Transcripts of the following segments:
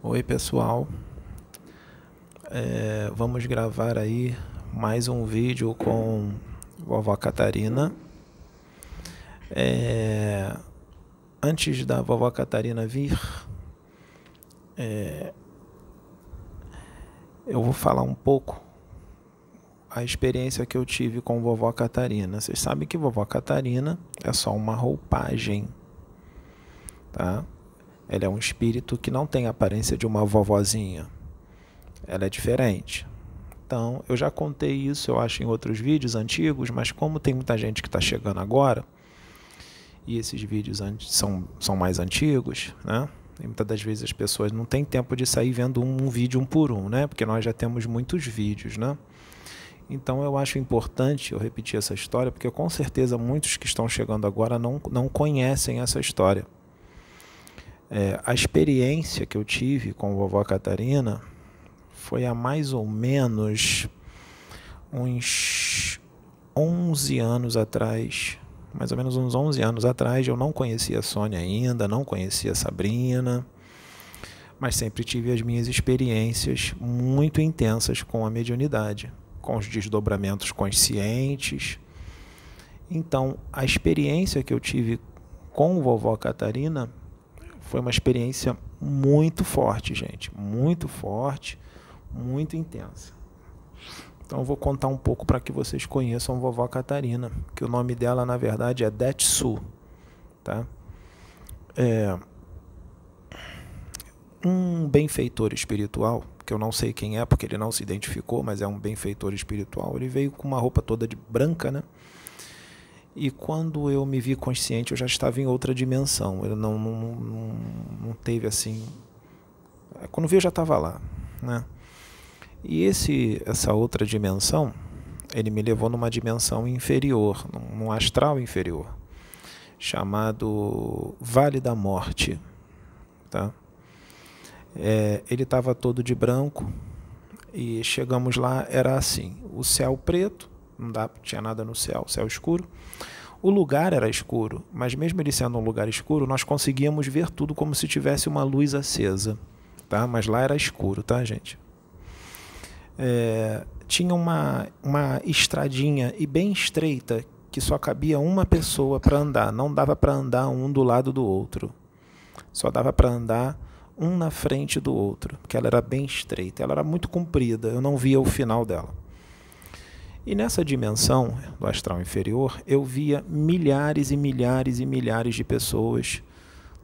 Oi pessoal, é, vamos gravar aí mais um vídeo com vovó Catarina. É, antes da vovó Catarina vir, é, eu vou falar um pouco a experiência que eu tive com vovó Catarina. Vocês sabem que vovó Catarina é só uma roupagem, tá? Ela é um espírito que não tem a aparência de uma vovozinha. Ela é diferente. Então, eu já contei isso, eu acho, em outros vídeos antigos, mas como tem muita gente que está chegando agora, e esses vídeos são, são mais antigos, né? E muitas das vezes as pessoas não têm tempo de sair vendo um, um vídeo um por um, né? Porque nós já temos muitos vídeos, né? Então eu acho importante eu repetir essa história, porque com certeza muitos que estão chegando agora não, não conhecem essa história. É, a experiência que eu tive com a vovó Catarina foi há mais ou menos uns 11 anos atrás. Mais ou menos uns 11 anos atrás, eu não conhecia a Sônia ainda, não conhecia a Sabrina, mas sempre tive as minhas experiências muito intensas com a mediunidade, com os desdobramentos conscientes. Então, a experiência que eu tive com vovó Catarina foi uma experiência muito forte, gente, muito forte, muito intensa. Então eu vou contar um pouco para que vocês conheçam vovó Catarina, que o nome dela na verdade é Detsu, tá? É um benfeitor espiritual, que eu não sei quem é porque ele não se identificou, mas é um benfeitor espiritual. Ele veio com uma roupa toda de branca, né? E quando eu me vi consciente, eu já estava em outra dimensão. Eu não, não, não, não teve assim. Quando vi, eu já estava lá. Né? E esse, essa outra dimensão, ele me levou numa dimensão inferior, num astral inferior, chamado Vale da Morte. Tá? É, ele estava todo de branco e chegamos lá, era assim: o céu preto não dá, tinha nada no céu, céu escuro. O lugar era escuro, mas mesmo ele sendo um lugar escuro, nós conseguíamos ver tudo como se tivesse uma luz acesa, tá? Mas lá era escuro, tá, gente? É, tinha uma, uma estradinha e bem estreita que só cabia uma pessoa para andar, não dava para andar um do lado do outro, só dava para andar um na frente do outro, porque ela era bem estreita, ela era muito comprida, eu não via o final dela. E nessa dimensão do astral inferior, eu via milhares e milhares e milhares de pessoas,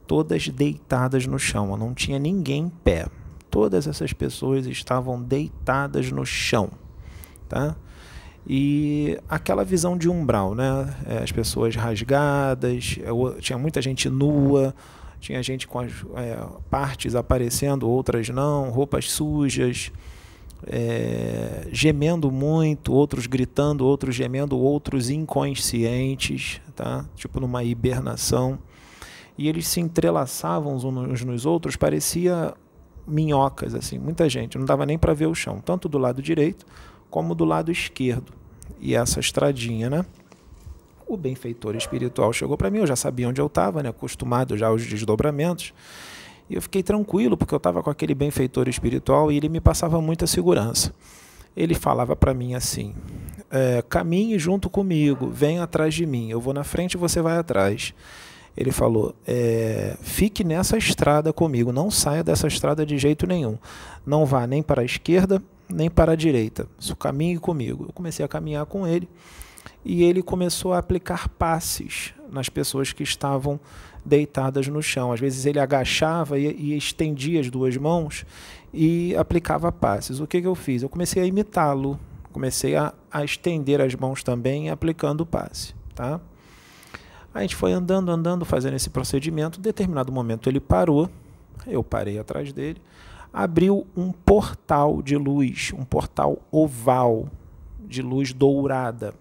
todas deitadas no chão, não tinha ninguém em pé. Todas essas pessoas estavam deitadas no chão, tá? E aquela visão de umbral, né? É, as pessoas rasgadas, tinha muita gente nua, tinha gente com as é, partes aparecendo, outras não, roupas sujas, é, gemendo muito, outros gritando, outros gemendo, outros inconscientes, tá? tipo numa hibernação. E eles se entrelaçavam uns nos outros, parecia minhocas, assim, muita gente, não dava nem para ver o chão, tanto do lado direito como do lado esquerdo. E essa estradinha, né? O benfeitor espiritual chegou para mim, eu já sabia onde eu estava, né? acostumado já aos desdobramentos. E eu fiquei tranquilo, porque eu estava com aquele benfeitor espiritual e ele me passava muita segurança. Ele falava para mim assim: é, caminhe junto comigo, venha atrás de mim, eu vou na frente e você vai atrás. Ele falou: é, fique nessa estrada comigo, não saia dessa estrada de jeito nenhum. Não vá nem para a esquerda, nem para a direita. Caminhe comigo. Eu comecei a caminhar com ele e ele começou a aplicar passes nas pessoas que estavam deitadas no chão. Às vezes ele agachava e, e estendia as duas mãos e aplicava passes. O que, que eu fiz? Eu comecei a imitá-lo, comecei a, a, estender as mãos também aplicando o passe. Tá? A gente foi andando, andando, fazendo esse procedimento. Em determinado momento ele parou, eu parei atrás dele, abriu um portal de luz, um portal oval de luz dourada.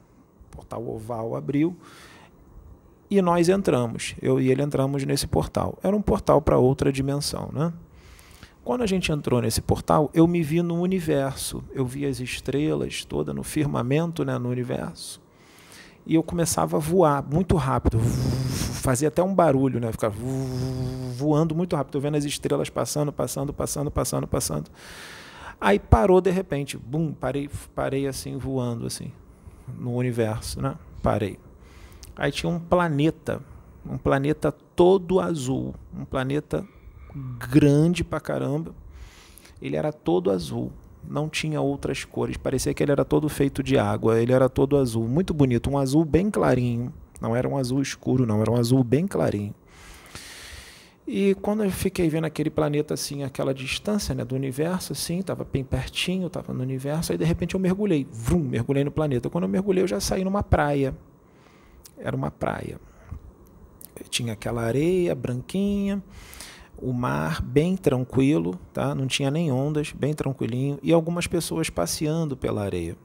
O portal oval abriu e nós entramos. Eu e ele entramos nesse portal. Era um portal para outra dimensão, né? Quando a gente entrou nesse portal, eu me vi no universo. Eu vi as estrelas toda no firmamento, né, no universo. E eu começava a voar muito rápido. fazia até um barulho, né? Ficava voando muito rápido, Tô vendo as estrelas passando, passando, passando, passando, passando. Aí parou de repente, bum, parei, parei assim voando assim no universo, né? Parei. Aí tinha um planeta, um planeta todo azul, um planeta grande pra caramba. Ele era todo azul, não tinha outras cores. Parecia que ele era todo feito de água. Ele era todo azul, muito bonito, um azul bem clarinho. Não era um azul escuro, não, era um azul bem clarinho. E quando eu fiquei vendo aquele planeta assim, aquela distância né, do universo, assim, estava bem pertinho, estava no universo, aí de repente eu mergulhei, vrum, mergulhei no planeta. Quando eu mergulhei, eu já saí numa praia. Era uma praia. Tinha aquela areia branquinha, o mar bem tranquilo, tá? não tinha nem ondas, bem tranquilinho, e algumas pessoas passeando pela areia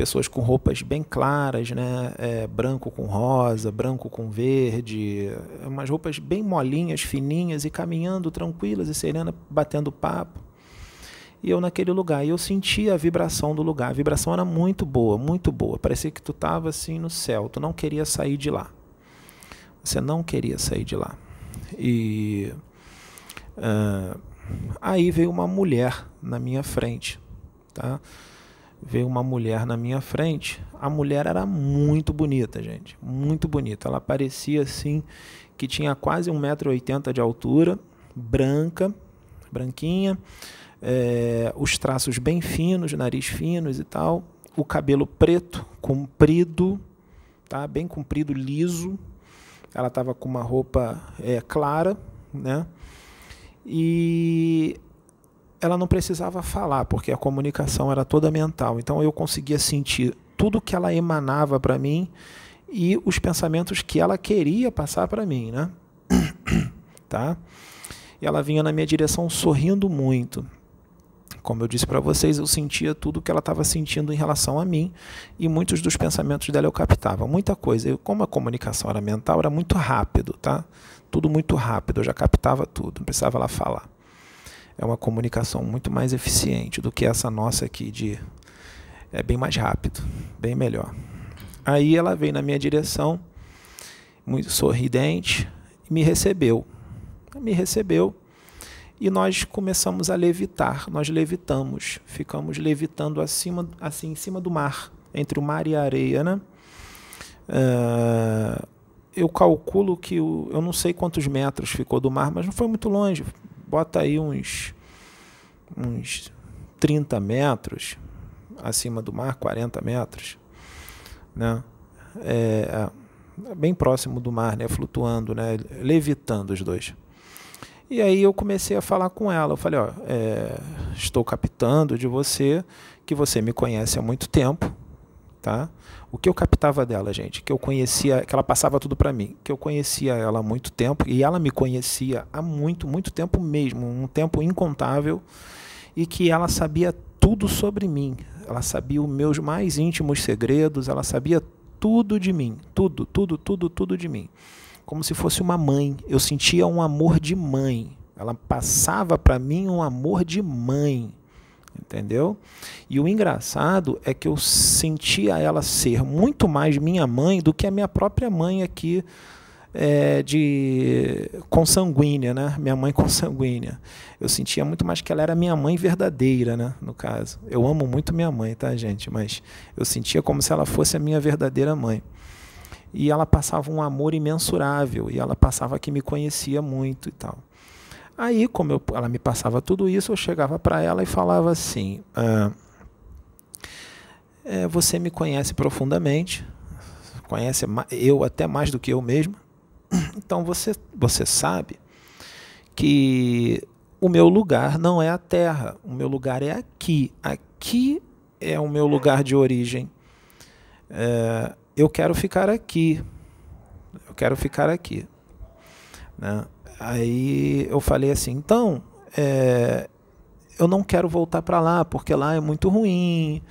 pessoas com roupas bem claras, né? É, branco com rosa, branco com verde, umas roupas bem molinhas, fininhas e caminhando tranquilas e serenas, batendo papo. E eu naquele lugar, e eu sentia a vibração do lugar. A vibração era muito boa, muito boa. Parecia que tu estava assim no céu, tu não queria sair de lá. Você não queria sair de lá. E uh, aí veio uma mulher na minha frente, tá? veio uma mulher na minha frente. A mulher era muito bonita, gente. Muito bonita. Ela parecia assim que tinha quase 1,80m de altura, branca, branquinha, é, os traços bem finos, nariz finos e tal, o cabelo preto, comprido, tá? bem comprido, liso. Ela estava com uma roupa é, clara, né? E ela não precisava falar, porque a comunicação era toda mental. Então eu conseguia sentir tudo que ela emanava para mim e os pensamentos que ela queria passar para mim, né? tá? E ela vinha na minha direção sorrindo muito. Como eu disse para vocês, eu sentia tudo que ela estava sentindo em relação a mim e muitos dos pensamentos dela eu captava. Muita coisa. Eu, como a comunicação era mental, era muito rápido, tá? Tudo muito rápido, eu já captava tudo, não precisava ela falar é uma comunicação muito mais eficiente do que essa nossa aqui de é bem mais rápido, bem melhor. Aí ela veio na minha direção, muito sorridente, e me recebeu. Me recebeu e nós começamos a levitar. Nós levitamos, ficamos levitando acima, assim, em cima do mar, entre o mar e a areia, né? Uh, eu calculo que o, eu não sei quantos metros ficou do mar, mas não foi muito longe, bota aí uns, uns 30 metros acima do mar, 40 metros, né? É, é, bem próximo do mar, né? Flutuando, né? Levitando os dois. E aí eu comecei a falar com ela. Eu falei, ó, é, estou captando de você que você me conhece há muito tempo, tá? O que eu captava dela, gente, que eu conhecia, que ela passava tudo para mim, que eu conhecia ela há muito tempo e ela me conhecia há muito, muito tempo mesmo, um tempo incontável, e que ela sabia tudo sobre mim. Ela sabia os meus mais íntimos segredos, ela sabia tudo de mim, tudo, tudo, tudo, tudo de mim. Como se fosse uma mãe. Eu sentia um amor de mãe. Ela passava para mim um amor de mãe entendeu? E o engraçado é que eu sentia ela ser muito mais minha mãe do que a minha própria mãe aqui é, de consanguínea, né? Minha mãe consanguínea. Eu sentia muito mais que ela era minha mãe verdadeira, né? No caso, eu amo muito minha mãe, tá, gente? Mas eu sentia como se ela fosse a minha verdadeira mãe. E ela passava um amor imensurável e ela passava que me conhecia muito e tal. Aí, como eu, ela me passava tudo isso, eu chegava para ela e falava assim: ah, é, Você me conhece profundamente, conhece eu até mais do que eu mesmo, então você, você sabe que o meu lugar não é a terra, o meu lugar é aqui. Aqui é o meu lugar de origem. É, eu quero ficar aqui. Eu quero ficar aqui. Né? Aí eu falei assim, então, é, eu não quero voltar para lá, porque lá é muito ruim,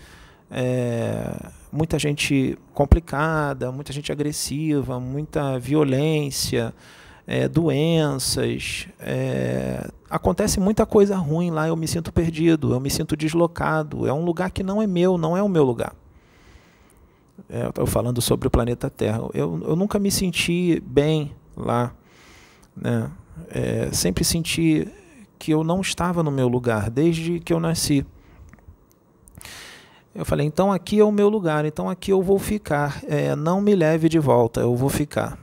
é, muita gente complicada, muita gente agressiva, muita violência, é, doenças. É, acontece muita coisa ruim lá, eu me sinto perdido, eu me sinto deslocado. É um lugar que não é meu, não é o meu lugar. É, eu falando sobre o planeta Terra. Eu, eu nunca me senti bem lá. Né? É, sempre senti que eu não estava no meu lugar desde que eu nasci. Eu falei, então aqui é o meu lugar, então aqui eu vou ficar. É, não me leve de volta, eu vou ficar.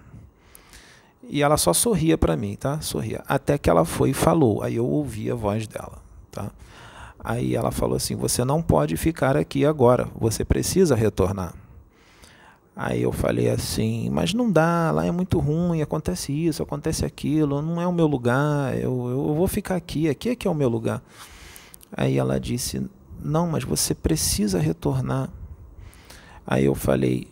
E ela só sorria para mim, tá? Sorria. Até que ela foi e falou. Aí eu ouvi a voz dela, tá? Aí ela falou assim: "Você não pode ficar aqui agora. Você precisa retornar." Aí eu falei assim: "Mas não dá, lá é muito ruim, acontece isso, acontece aquilo, não é o meu lugar. Eu, eu vou ficar aqui, aqui é que é o meu lugar." Aí ela disse: "Não, mas você precisa retornar." Aí eu falei: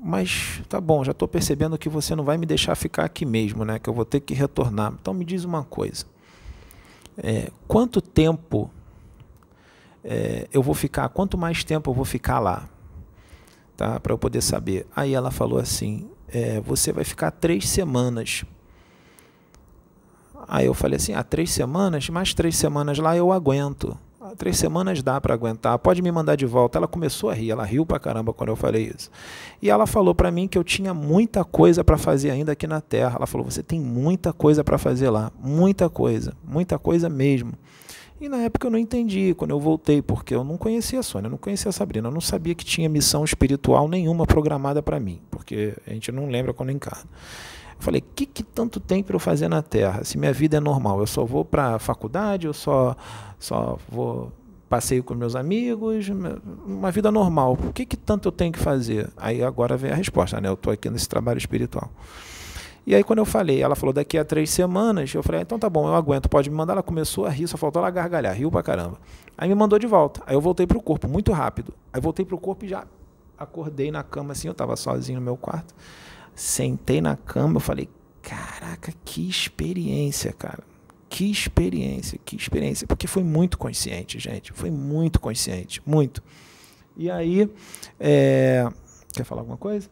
mas tá bom, já estou percebendo que você não vai me deixar ficar aqui mesmo, né? Que eu vou ter que retornar. Então me diz uma coisa: é, quanto tempo é, eu vou ficar? Quanto mais tempo eu vou ficar lá? Tá? Para eu poder saber. Aí ela falou assim: é, você vai ficar três semanas. Aí eu falei assim: ah, três semanas? Mais três semanas lá eu aguento três semanas dá para aguentar, pode me mandar de volta. Ela começou a rir, ela riu pra caramba quando eu falei isso. E ela falou para mim que eu tinha muita coisa para fazer ainda aqui na Terra. Ela falou: você tem muita coisa para fazer lá, muita coisa, muita coisa mesmo. E na época eu não entendi, quando eu voltei, porque eu não conhecia a Sônia, eu não conhecia a Sabrina, eu não sabia que tinha missão espiritual nenhuma programada para mim, porque a gente não lembra quando encarna. Eu falei, o que, que tanto tem para eu fazer na Terra? Se minha vida é normal, eu só vou para a faculdade, eu só, só vou passeio com meus amigos, uma vida normal. O que, que tanto eu tenho que fazer? Aí agora vem a resposta, né? Eu estou aqui nesse trabalho espiritual. E aí quando eu falei, ela falou daqui a três semanas, eu falei, ah, então tá bom, eu aguento, pode me mandar. Ela começou a rir, só faltou ela gargalhar, riu pra caramba. Aí me mandou de volta. Aí eu voltei pro corpo, muito rápido. Aí voltei pro corpo e já acordei na cama assim, eu estava sozinho no meu quarto. Sentei na cama, eu falei, caraca, que experiência, cara. Que experiência, que experiência. Porque foi muito consciente, gente. Foi muito consciente, muito. E aí, é... quer falar alguma coisa?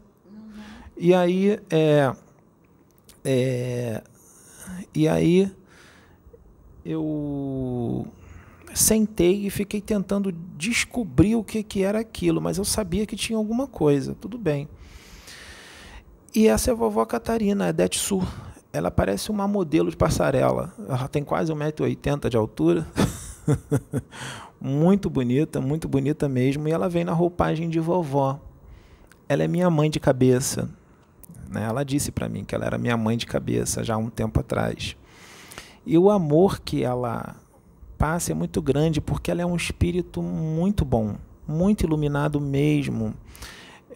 E aí, é... É... e aí, eu sentei e fiquei tentando descobrir o que, que era aquilo, mas eu sabia que tinha alguma coisa. Tudo bem. E essa é a vovó Catarina, a Detsu. Ela parece uma modelo de passarela. Ela tem quase 1,80m de altura. muito bonita, muito bonita mesmo. E ela vem na roupagem de vovó. Ela é minha mãe de cabeça. Né? Ela disse para mim que ela era minha mãe de cabeça já há um tempo atrás. E o amor que ela passa é muito grande porque ela é um espírito muito bom, muito iluminado mesmo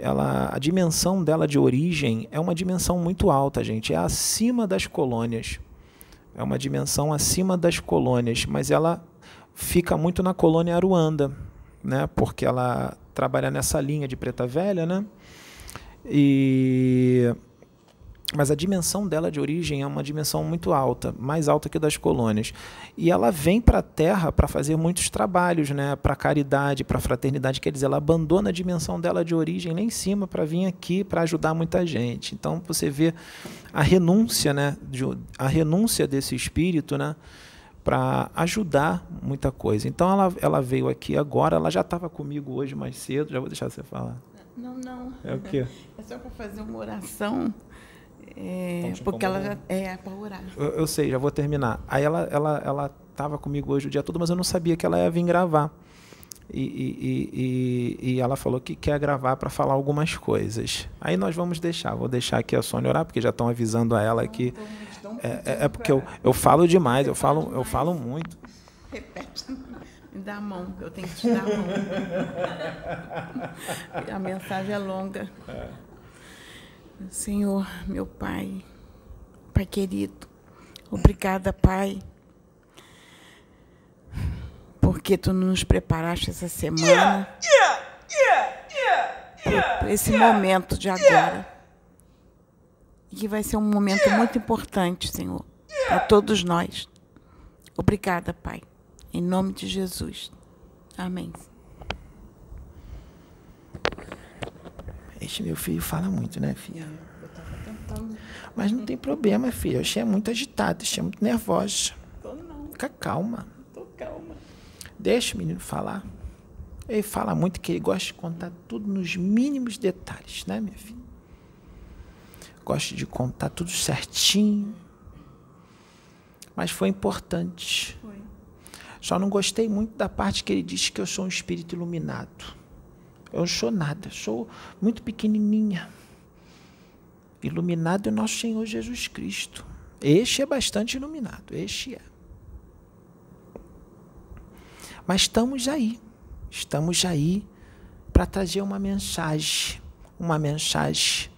ela, a dimensão dela de origem é uma dimensão muito alta, gente. É acima das colônias. É uma dimensão acima das colônias, mas ela fica muito na colônia Aruanda, né? Porque ela trabalha nessa linha de Preta Velha, né? E mas a dimensão dela de origem é uma dimensão muito alta, mais alta que das colônias. E ela vem para a Terra para fazer muitos trabalhos, né, para caridade, para fraternidade, quer dizer, ela abandona a dimensão dela de origem lá em cima para vir aqui para ajudar muita gente. Então você vê a renúncia, né, a renúncia desse espírito, né, para ajudar muita coisa. Então ela, ela veio aqui agora, ela já estava comigo hoje mais cedo, já vou deixar você falar. Não, não. É o quê? É só para fazer uma oração é, porque ela já é para orar. Eu, eu, sei, já vou terminar. Aí ela ela ela estava comigo hoje o dia todo, mas eu não sabia que ela ia vir gravar. E, e, e, e ela falou que quer gravar para falar algumas coisas. Aí nós vamos deixar. Vou deixar aqui a Sônia orar, porque já estão avisando a ela que é, é, é, porque eu, eu falo demais, eu falo eu falo muito. Repete. Me dá a mão, eu tenho que te dar a mão. a mensagem é longa. É. Senhor, meu Pai, Pai querido, obrigada, Pai, porque Tu nos preparaste essa semana para esse momento de agora. E que vai ser um momento muito importante, Senhor, para todos nós. Obrigada, Pai. Em nome de Jesus. Amém. Este meu filho fala muito, né, filha? Eu tava tentando. Mas não tem problema, filha. Eu achei muito agitada, achei muito nervosa. Tô não. Fica calma. Tô calma. Deixa o menino falar. Ele fala muito que ele gosta de contar tudo nos mínimos detalhes, né, minha filha? Gosta de contar tudo certinho. Mas foi importante. Só não gostei muito da parte que ele disse que eu sou um espírito iluminado. Eu não sou nada, sou muito pequenininha. Iluminado é nosso Senhor Jesus Cristo. Este é bastante iluminado, este é. Mas estamos aí, estamos aí para trazer uma mensagem, uma mensagem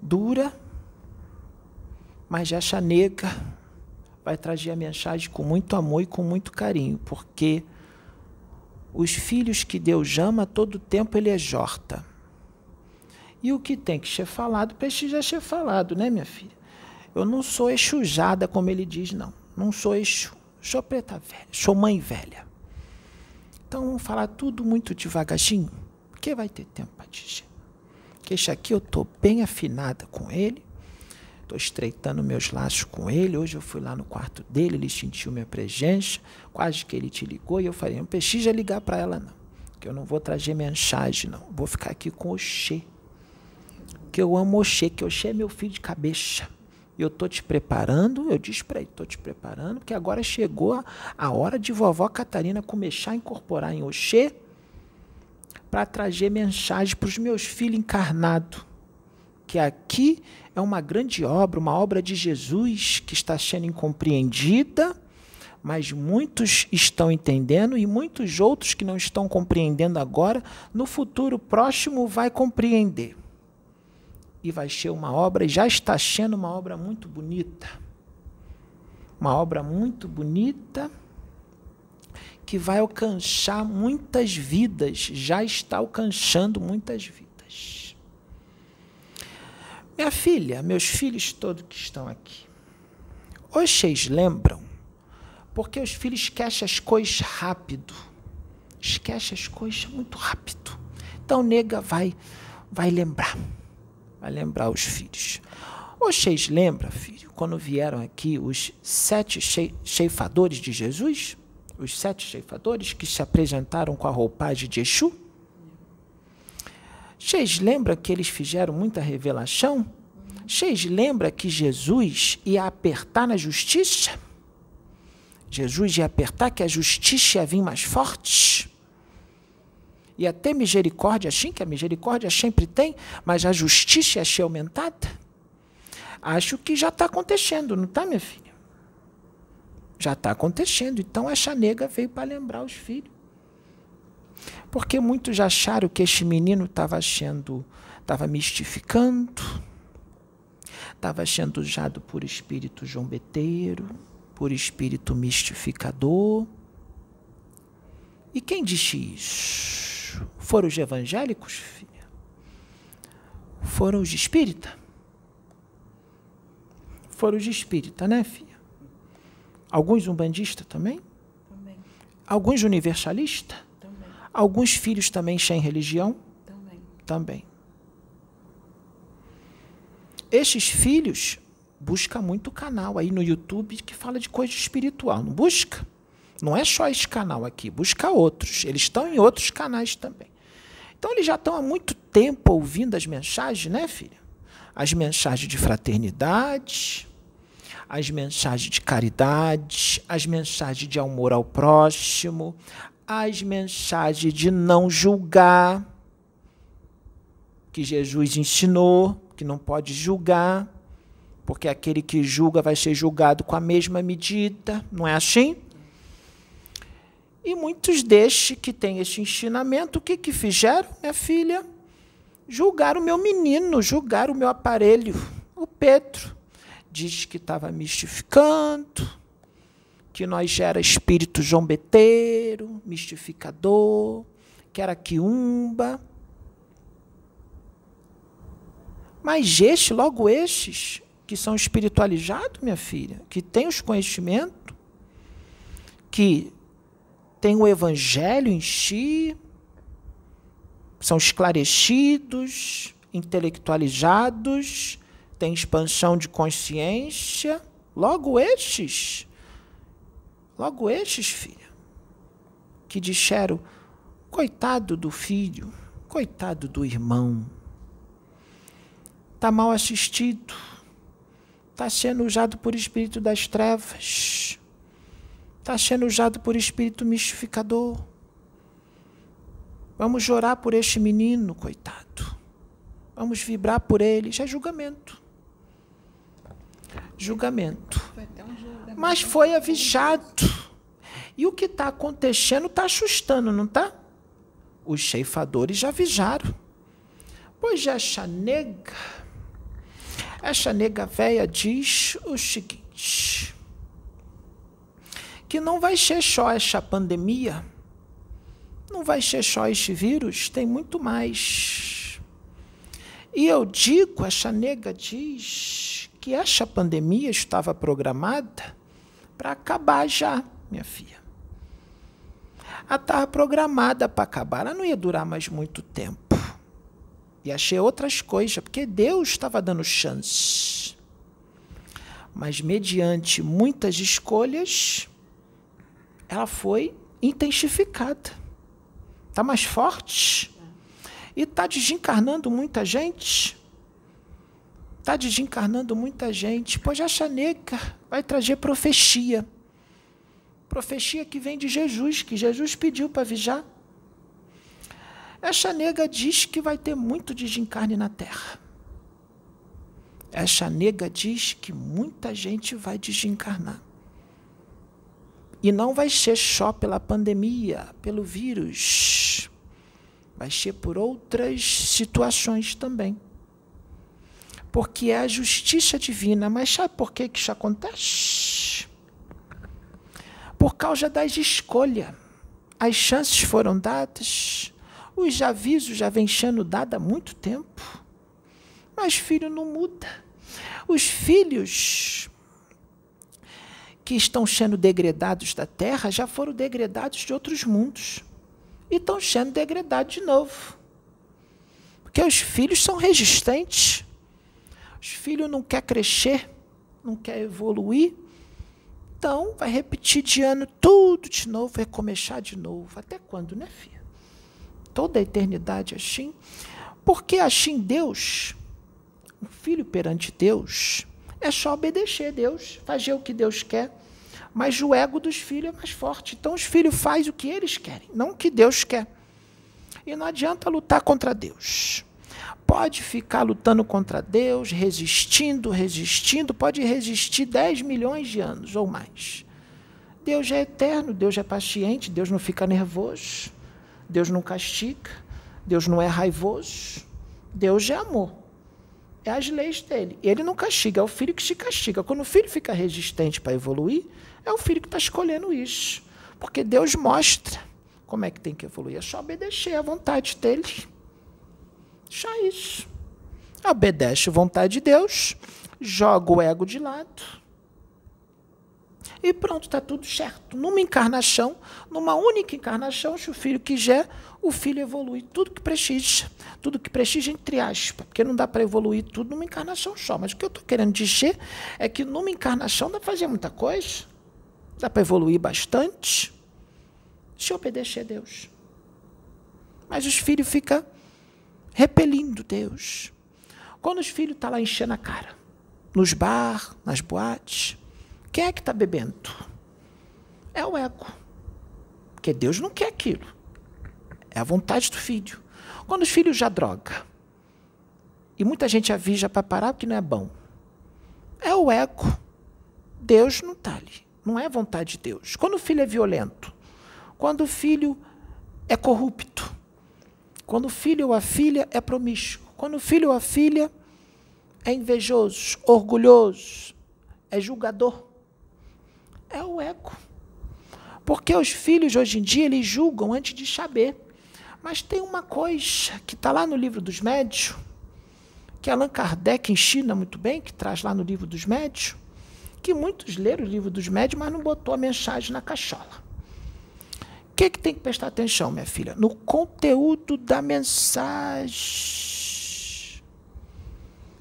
dura, mas essa nega vai trazer a mensagem com muito amor e com muito carinho, porque os filhos que Deus ama, todo tempo ele exorta. E o que tem que ser falado, precisa ser falado, né, minha filha? Eu não sou exujada, como ele diz, não. Não sou exu. Sou preta velha, sou mãe velha. Então vamos falar tudo muito devagarzinho, porque vai ter tempo para dizer. Que esse aqui eu estou bem afinada com ele, estou estreitando meus laços com ele. Hoje eu fui lá no quarto dele, ele sentiu minha presença, quase que ele te ligou e eu falei: não precisa ligar para ela, não, que eu não vou trazer mensagem, não. Vou ficar aqui com o Xê, que eu amo o Xê, que o Xê é meu filho de cabeça eu estou te preparando, eu disse para ele, estou te preparando, porque agora chegou a, a, hora de vovó Catarina começar a incorporar em Oxê para trazer mensagem para os meus filhos encarnados. Que aqui é uma grande obra, uma obra de Jesus que está sendo incompreendida, mas muitos estão entendendo e muitos outros que não estão compreendendo agora, no futuro próximo vai compreender e vai ser uma obra, e já está sendo uma obra muito bonita. Uma obra muito bonita que vai alcançar muitas vidas, já está alcançando muitas vidas. Minha filha, meus filhos todos que estão aqui, vocês lembram? Porque os filhos esquecem as coisas rápido. Esquece as coisas muito rápido. Então, nega vai, vai lembrar vai lembrar os filhos. Vocês lembram, filho, quando vieram aqui os sete ceifadores de Jesus? Os sete ceifadores que se apresentaram com a roupagem de Exu? Vocês lembram que eles fizeram muita revelação? Vocês lembram que Jesus ia apertar na justiça? Jesus ia apertar que a justiça ia vir mais forte? e até misericórdia, sim, que a misericórdia sempre tem, mas a justiça achei aumentada? Acho que já está acontecendo, não está, minha filha? Já está acontecendo. Então essa nega veio para lembrar os filhos. Porque muitos acharam que este menino estava sendo, estava mistificando, estava sendo usado por espírito jombeteiro, por espírito mistificador. E quem disse isso? Foram os evangélicos, filha? Foram os espírita? Foram os espírita, né, filha? Alguns umbandistas também? Também. Alguns universalistas? Alguns filhos também sem religião? Também. Também. Estes filhos busca muito canal aí no YouTube que fala de coisa espiritual, não busca? Não é só esse canal aqui, busca outros. Eles estão em outros canais também. Então eles já estão há muito tempo ouvindo as mensagens, né, filha? As mensagens de fraternidade, as mensagens de caridade, as mensagens de amor ao próximo, as mensagens de não julgar, que Jesus ensinou, que não pode julgar, porque aquele que julga vai ser julgado com a mesma medida, não é assim? E muitos destes que têm este ensinamento, o que, que fizeram, minha filha? Julgaram o meu menino, julgaram o meu aparelho, o Pedro. Diz que estava mistificando, que nós já era espírito zombeteiro, mistificador, que era quiumba. Mas este, logo estes, que são espiritualizados, minha filha, que têm os conhecimentos, que tem o evangelho em si, são esclarecidos, intelectualizados, têm expansão de consciência. Logo estes, logo estes, filha, que disseram Coitado do filho, coitado do irmão. Está mal assistido, está sendo usado por espírito das trevas, está sendo usado por espírito mistificador. Vamos orar por este menino, coitado. Vamos vibrar por ele. Já é julgamento. Julgamento. Mas foi avisado. E o que está acontecendo está assustando, não está? Os ceifadores já avisaram. Pois essa nega, essa nega velha diz o seguinte: que não vai ser só essa pandemia não vai ser só este vírus, tem muito mais. E eu digo, essa nega diz que essa pandemia estava programada para acabar já, minha filha. Ela estava programada para acabar, ela não ia durar mais muito tempo. E achei outras coisas, porque Deus estava dando chance. Mas mediante muitas escolhas, ela foi intensificada está mais forte e está desencarnando muita gente. Está desencarnando muita gente. Pois essa nega vai trazer profecia. Profecia que vem de Jesus, que Jesus pediu para vigiar. Essa nega diz que vai ter muito desencarne na terra. Essa nega diz que muita gente vai desencarnar. E não vai ser só pela pandemia, pelo vírus. Vai ser por outras situações também. Porque é a justiça divina. Mas sabe por que isso acontece? Por causa das escolhas. As chances foram dadas, os avisos já vêm sendo dados há muito tempo. Mas filho não muda. Os filhos que estão sendo degradados da terra já foram degradados de outros mundos. E estão sendo degradados de novo. Porque os filhos são resistentes. Os filhos não querem crescer, não querem evoluir. Então, vai repetir de ano tudo de novo, vai começar de novo. Até quando, né, filha? Toda a eternidade assim. Porque assim Deus, o filho perante Deus, é só obedecer a Deus, fazer o que Deus quer. Mas o ego dos filhos é mais forte. Então os filhos fazem o que eles querem, não o que Deus quer. E não adianta lutar contra Deus. Pode ficar lutando contra Deus, resistindo, resistindo, pode resistir 10 milhões de anos ou mais. Deus é eterno, Deus é paciente, Deus não fica nervoso, Deus não castiga, Deus não é raivoso, Deus é amor. É as leis dele. Ele não castiga, é o filho que se castiga. Quando o filho fica resistente para evoluir, é o filho que está escolhendo isso. Porque Deus mostra como é que tem que evoluir. É só obedecer à vontade dele. Só isso. Obedece à vontade de Deus, joga o ego de lado. E pronto, está tudo certo. Numa encarnação, numa única encarnação, se o filho quiser, o filho evolui tudo que precisa. Tudo que precisa, entre aspas. Porque não dá para evoluir tudo numa encarnação só. Mas o que eu estou querendo dizer é que numa encarnação dá para fazer muita coisa. Dá para evoluir bastante se obedecer a Deus. Mas os filhos ficam repelindo Deus. Quando os filhos estão tá lá enchendo a cara, nos bar, nas boates, quem é que está bebendo? É o ego. Porque Deus não quer aquilo. É a vontade do filho. Quando os filhos já droga, e muita gente avisa para parar porque não é bom, é o ego. Deus não está ali. Não é vontade de Deus. Quando o filho é violento, quando o filho é corrupto, quando o filho ou a filha é promíscuo, quando o filho ou a filha é invejoso, orgulhoso, é julgador, é o ego. Porque os filhos hoje em dia eles julgam antes de saber. Mas tem uma coisa que está lá no livro dos médios, que Allan Kardec ensina muito bem, que traz lá no livro dos médios, que muitos leram o livro dos médios, mas não botou a mensagem na cachola. Que, que tem que prestar atenção, minha filha? No conteúdo da mensagem.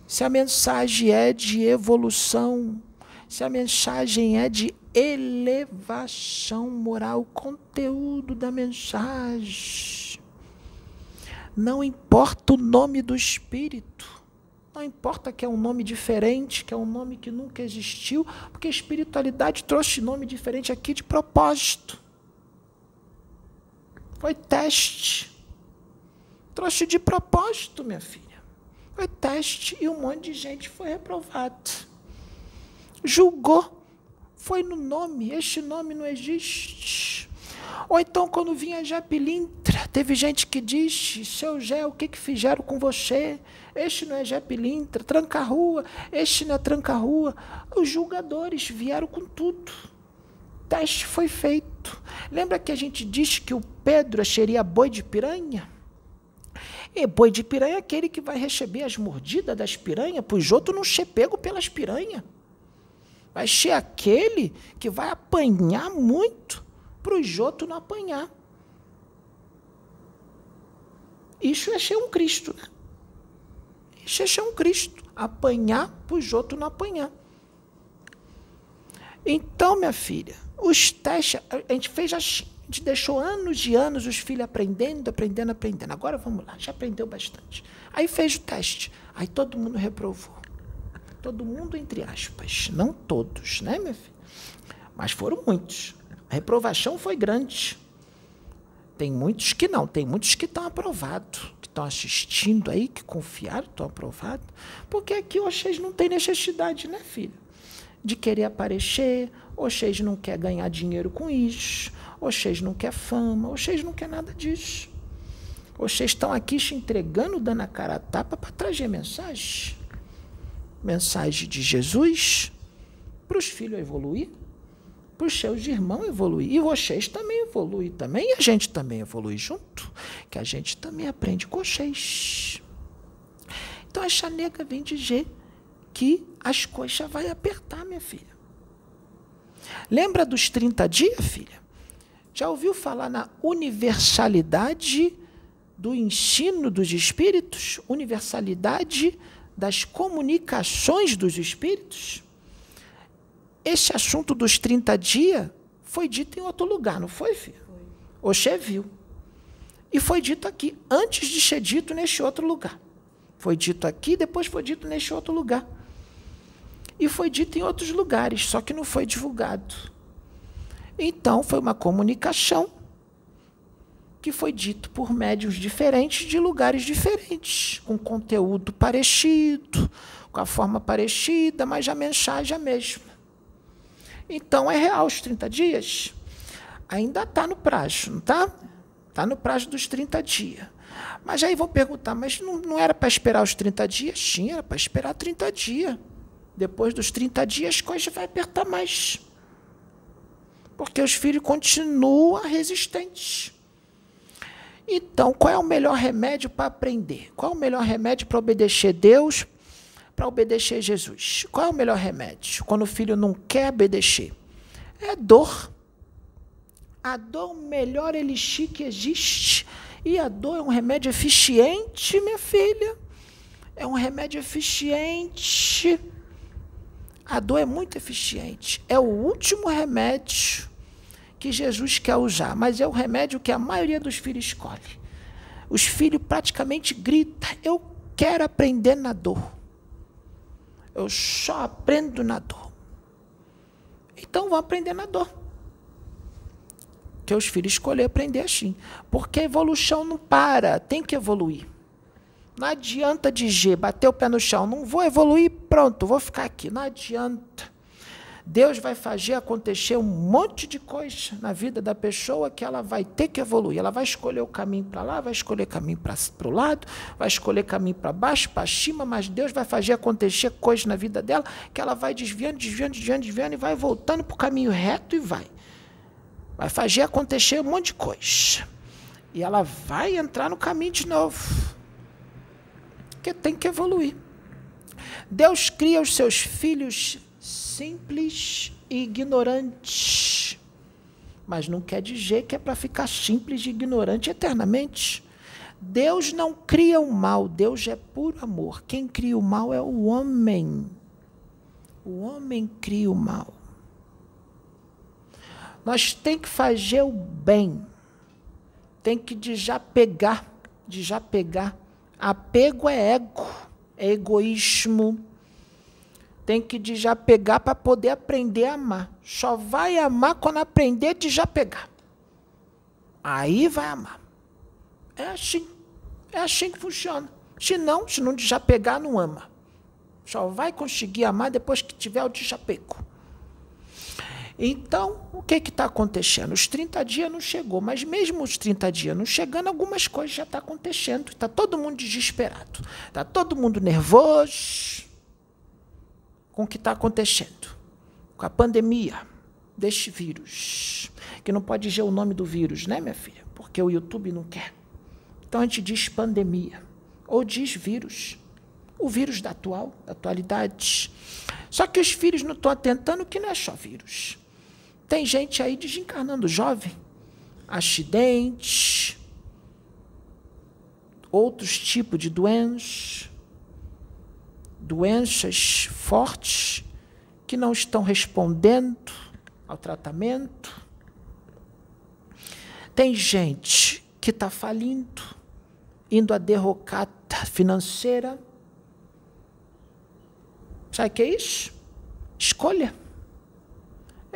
Se a mensagem é de evolução, se a mensagem é de elevação moral, o conteúdo da mensagem. Não importa o nome do Espírito. Não importa que é um nome diferente, que é um nome que nunca existiu, porque a espiritualidade trouxe nome diferente aqui de propósito. Foi teste. Trouxe de propósito, minha filha. Foi teste e um monte de gente foi reprovado. Julgou. Foi no nome. Este nome não existe. Ou então, quando vinha já pilintra, teve gente que disse: Seu Gé, o que, que fizeram com você? Este não é Gé pilintra, tranca-rua, este não é tranca-rua. Os julgadores vieram com tudo. Teste foi feito. Lembra que a gente disse que o Pedro seria boi de piranha? E boi de piranha é aquele que vai receber as mordidas das piranhas, pois outro não ser pego pelas piranhas. Vai ser aquele que vai apanhar muito para os outros não apanhar. Isso é ser um Cristo, né? Isso é ser um Cristo. Apanhar para os outros não apanhar. Então, minha filha, os testes, a gente fez assim. A gente deixou anos e anos os filhos aprendendo, aprendendo, aprendendo. Agora vamos lá, já aprendeu bastante. Aí fez o teste. Aí todo mundo reprovou. Todo mundo, entre aspas. Não todos, né, minha filha? Mas foram muitos. A reprovação foi grande. Tem muitos que não, tem muitos que estão aprovados, que estão assistindo aí, que confiaram, estão aprovados. Porque aqui vocês não têm necessidade, né, filho? De querer aparecer, vocês não quer ganhar dinheiro com isso, vocês não quer fama, vocês não quer nada disso. Vocês estão aqui se entregando, dando a cara a tapa para trazer mensagem. Mensagem de Jesus para os filhos evoluir para os seus irmãos evoluir. E vocês também evoluem também, e a gente também evolui junto, que a gente também aprende com vocês. Então a chanega vem dizer que as coisas vai apertar, minha filha. Lembra dos 30 dias, filha? Já ouviu falar na universalidade do ensino dos espíritos? Universalidade das comunicações dos espíritos? Esse assunto dos 30 dias foi dito em outro lugar, não foi, filho? Foi. Oxê viu. E foi dito aqui, antes de ser dito neste outro lugar. Foi dito aqui, depois foi dito neste outro lugar. E foi dito em outros lugares, só que não foi divulgado. Então, foi uma comunicação que foi dito por médios diferentes de lugares diferentes, com conteúdo parecido, com a forma parecida, mas a mensagem é a mesma. Então é real os 30 dias? Ainda está no prazo, não está? Está no prazo dos 30 dias. Mas aí vão perguntar, mas não, não era para esperar os 30 dias? Sim, era para esperar 30 dias. Depois dos 30 dias, a coisa vai apertar mais. Porque os filhos continuam resistentes. Então, qual é o melhor remédio para aprender? Qual é o melhor remédio para obedecer Deus, para obedecer Jesus. Qual é o melhor remédio? Quando o filho não quer obedecer? É dor. A dor é o melhor elixir que existe. E a dor é um remédio eficiente, minha filha. É um remédio eficiente. A dor é muito eficiente. É o último remédio que Jesus quer usar, mas é o remédio que a maioria dos filhos escolhe. Os filhos praticamente gritam: Eu quero aprender na dor. Eu só aprendo na dor. Então vão aprender na dor. Que os filhos escolher aprender assim. Porque a evolução não para, tem que evoluir. Não adianta dizer, bater o pé no chão, não vou evoluir, pronto, vou ficar aqui. Não adianta. Deus vai fazer acontecer um monte de coisa na vida da pessoa que ela vai ter que evoluir. Ela vai escolher o caminho para lá, vai escolher caminho para o lado, vai escolher caminho para baixo, para cima, mas Deus vai fazer acontecer coisas na vida dela que ela vai desviando, desviando, desviando, desviando e vai voltando para o caminho reto e vai. Vai fazer acontecer um monte de coisa. E ela vai entrar no caminho de novo. Porque tem que evoluir. Deus cria os seus filhos simples e ignorante. Mas não quer dizer que é para ficar simples e ignorante eternamente. Deus não cria o mal, Deus é puro amor. Quem cria o mal é o homem. O homem cria o mal. Nós tem que fazer o bem. Tem que desapegar desapegar. Apego é ego, é egoísmo. Tem que desapegar para poder aprender a amar. Só vai amar quando aprender a desapegar. Aí vai amar. É assim. É assim que funciona. Se não, se não desapegar, não ama. Só vai conseguir amar depois que tiver o desapego. Então, o que está acontecendo? Os 30 dias não chegou, mas mesmo os 30 dias não chegando, algumas coisas já estão tá acontecendo. Está todo mundo desesperado. Está todo mundo nervoso com o que está acontecendo. Com a pandemia deste vírus. Que não pode dizer o nome do vírus, né, minha filha? Porque o YouTube não quer. Então a gente diz pandemia. Ou diz vírus. O vírus da atual, da atualidade. Só que os filhos não estão atentando que não é só vírus. Tem gente aí desencarnando jovem, acidentes, outros tipos de doenças, doenças fortes que não estão respondendo ao tratamento. Tem gente que está falindo, indo à derrocata financeira. Sabe o que é isso? Escolha.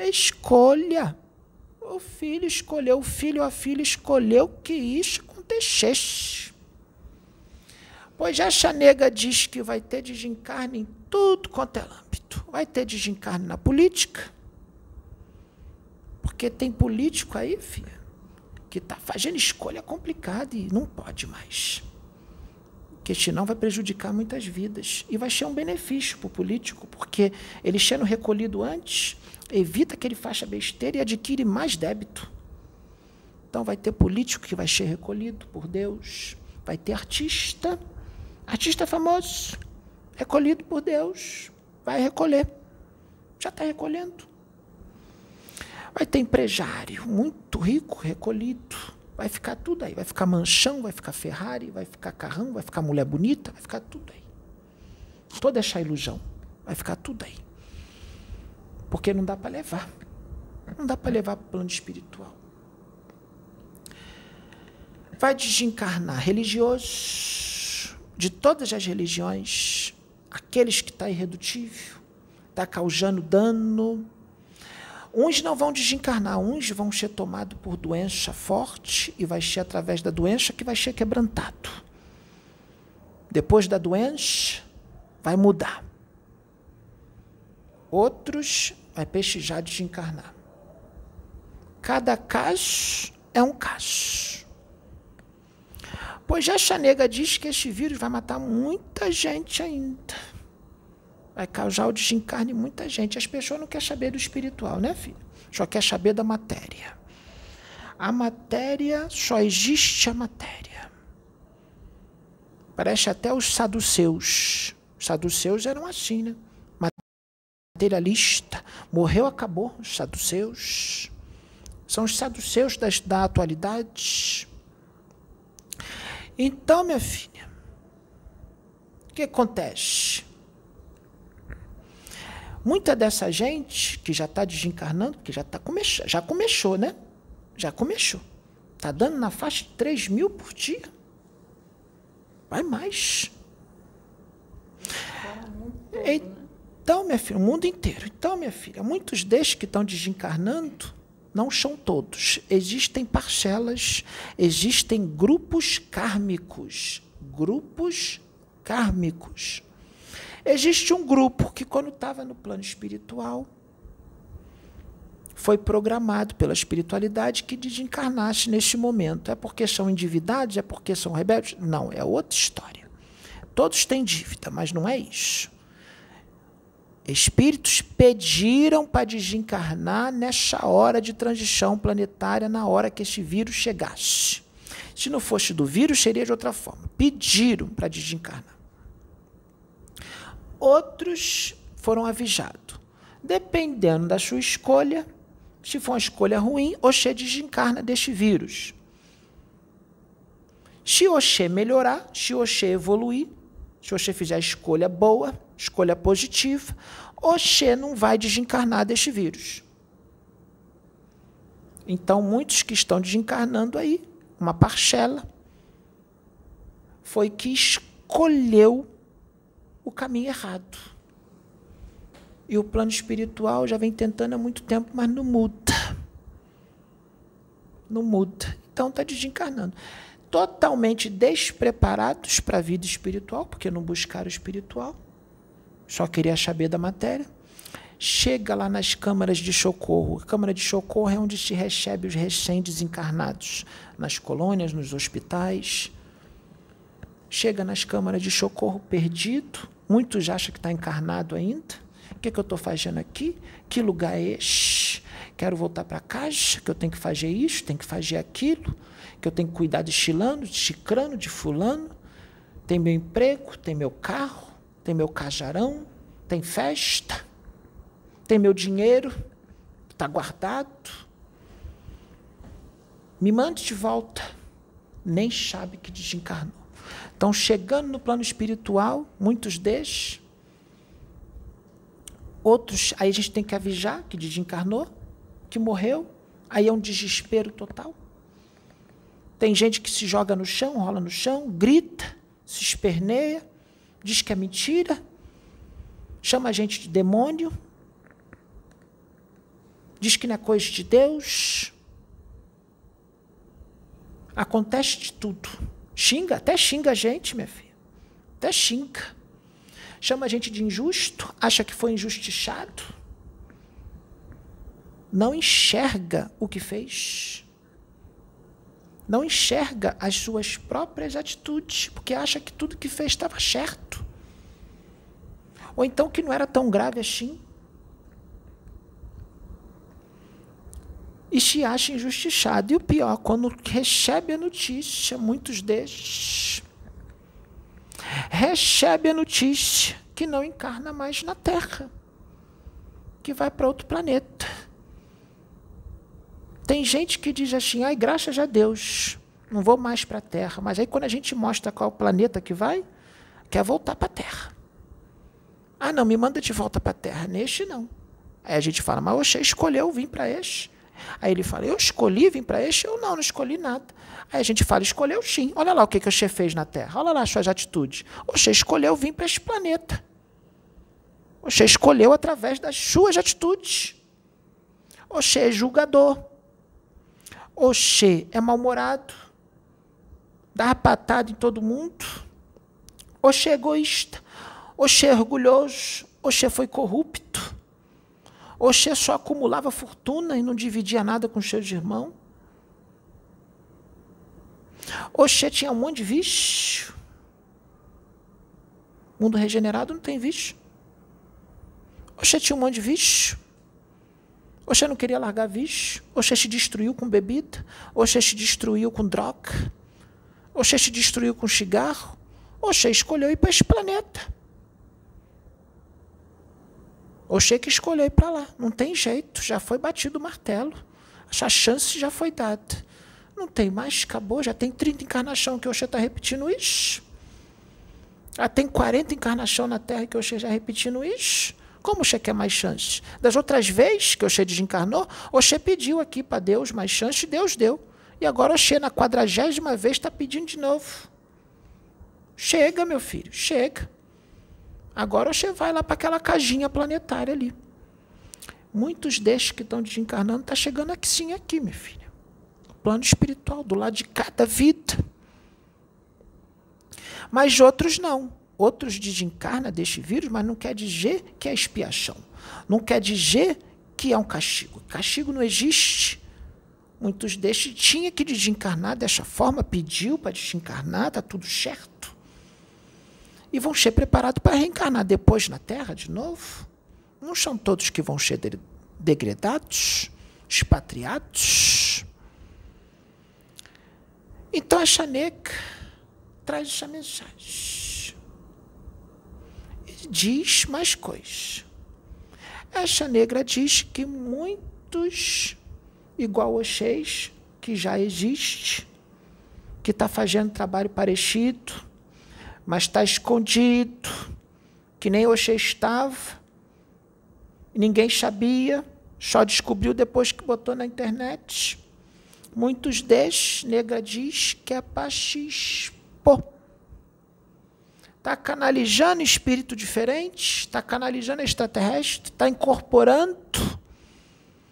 Escolha. O filho escolheu, o filho a filha escolheu que isso acontecesse. Pois essa nega diz que vai ter desencarne em tudo quanto é âmbito. Vai ter desencarne na política. Porque tem político aí, filha, que está fazendo escolha complicada e não pode mais. Porque senão vai prejudicar muitas vidas. E vai ser um benefício para o político, porque ele sendo recolhido antes, evita que ele faça besteira e adquire mais débito. Então vai ter político que vai ser recolhido por Deus, vai ter artista, artista famoso, recolhido por Deus, vai recolher. Já está recolhendo. Vai ter empresário muito rico, recolhido. Vai ficar tudo aí. Vai ficar manchão, vai ficar Ferrari, vai ficar carrão, vai ficar mulher bonita, vai ficar tudo aí. Toda essa ilusão. Vai ficar tudo aí. Porque não dá para levar. Não dá para levar para o plano espiritual. Vai desencarnar religiosos de todas as religiões, aqueles que estão tá irredutível, está causando dano. Uns não vão desencarnar, uns vão ser tomados por doença forte e vai ser através da doença que vai ser quebrantado. Depois da doença, vai mudar. Outros vai prestigiar de encarnar. Cada caso é um caso. Pois já Chanega diz que este vírus vai matar muita gente ainda. Vai causar o desencarne muita gente. As pessoas não querem saber do espiritual, né, filho? Só quer saber da matéria. A matéria, só existe a matéria. Parece até os saduceus. Os saduceus eram assim, né? Materialista. Morreu, acabou. Os saduceus. São os saduceus das, da atualidade. Então, minha filha, o que acontece? Muita dessa gente que já está desencarnando, que já tá começou, já começou, né? Já começou. Está dando na faixa de 3 mil por dia. Vai mais. Então, então, minha filha, o mundo inteiro. Então, minha filha, muitos destes que estão desencarnando não são todos. Existem parcelas, existem grupos kármicos. Grupos kármicos. Existe um grupo que, quando estava no plano espiritual, foi programado pela espiritualidade que desencarnasse neste momento. É porque são endividados? É porque são rebeldes? Não, é outra história. Todos têm dívida, mas não é isso. Espíritos pediram para desencarnar nessa hora de transição planetária, na hora que esse vírus chegasse. Se não fosse do vírus, seria de outra forma. Pediram para desencarnar. Outros foram avisados. Dependendo da sua escolha, se for uma escolha ruim, Oxê desencarna deste vírus. Se Oxê melhorar, se Oxê evoluir, se você fizer a escolha boa, escolha positiva, Oxê não vai desencarnar deste vírus. Então, muitos que estão desencarnando aí, uma parcela, foi que escolheu o caminho errado. E o plano espiritual já vem tentando há muito tempo, mas não muda. Não muda. Então está desencarnando. Totalmente despreparados para a vida espiritual, porque não buscaram o espiritual, só queria saber da matéria. Chega lá nas câmaras de socorro. Câmara de socorro é onde se recebe os recém-desencarnados, nas colônias, nos hospitais. Chega nas câmaras de socorro perdido, muitos acham que está encarnado ainda. O que, é que eu estou fazendo aqui? Que lugar é este? Quero voltar para casa, que eu tenho que fazer isso, tenho que fazer aquilo, que eu tenho que cuidar de chilano, de chicrano, de fulano. Tem meu emprego, tem meu carro, tem meu cajarão, tem festa, tem meu dinheiro, está guardado. Me mande de volta. Nem sabe que desencarnou. Estão chegando no plano espiritual, muitos deles. Outros, aí a gente tem que avisar que desencarnou, que morreu. Aí é um desespero total. Tem gente que se joga no chão, rola no chão, grita, se esperneia, diz que é mentira, chama a gente de demônio, diz que não é coisa de Deus. Acontece de tudo. Xinga, até xinga a gente, minha filha. Até xinga. Chama a gente de injusto, acha que foi injustiçado. Não enxerga o que fez. Não enxerga as suas próprias atitudes, porque acha que tudo que fez estava certo. Ou então que não era tão grave assim. E se acha injustiçado. E o pior, quando recebe a notícia, muitos destes recebe a notícia que não encarna mais na Terra, que vai para outro planeta. Tem gente que diz assim, ai, graças a Deus, não vou mais para a Terra. Mas aí quando a gente mostra qual planeta que vai, quer voltar para a Terra. Ah, não, me manda de volta para a Terra. Neste não. Aí a gente fala, mas você escolheu vir para este. Aí ele fala, eu escolhi vir para este? Eu não, não escolhi nada. Aí a gente fala, escolheu sim. Olha lá o que, que o Xê fez na Terra. Olha lá as suas atitudes. O Xê escolheu vir para este planeta. O Xê escolheu através das suas atitudes. O Xê é julgador. O Xê é mal-humorado. Dá patada em todo mundo. O Xê é egoísta. Oxê é orgulhoso, Oxê foi corrupto, Oxê só acumulava fortuna e não dividia nada com seus irmãos. Oxê tinha um monte de vício. Mundo regenerado não tem vício. Oxê tinha um monte de vício. Oxê não queria largar vício. Oxê se destruiu com bebida. Oxê se destruiu com droga. Oxê se destruiu com cigarro. Oxê escolheu ir para esse planeta. Oxê que escolheu ir para lá. Não tem jeito, já foi batido o martelo. A chance já foi dada. Não tem mais, acabou. Já tem 30 encarnação que Oxê está repetindo isso. Já tem 40 encarnação na Terra que Oxê já repetindo isso. Como Oxê quer mais chances? Das outras vezes que Oxê desencarnou, Oxê pediu aqui para Deus mais chances, Deus deu. E agora Oxê, na quadragésima vez, está pedindo de novo. Chega, meu filho, chega. Agora você vai lá para aquela caixinha planetária ali. Muitos destes que estão desencarnando estão tá chegando aqui sim, aqui, minha filha. O plano espiritual, do lado de cada vida. Mas outros não. Outros desencarnam deste vírus, mas não quer dizer que é expiação. Não quer dizer que é um castigo. Castigo não existe. Muitos destes tinham que desencarnar dessa forma, pediu para desencarnar, está tudo certo e vão ser preparados para reencarnar depois na Terra de novo. Não são todos que vão ser degradados, expatriados. Então a Chaneca traz essa mensagem. Diz mais coisas. Essa negra diz que muitos, igual vocês, que já existe, que está fazendo trabalho parecido, mas está escondido, que nem Oxê estava, ninguém sabia, só descobriu depois que botou na internet. Muitos destes, nega diz que é expor. Está canalizando espírito diferente, está canalizando extraterrestre, está incorporando,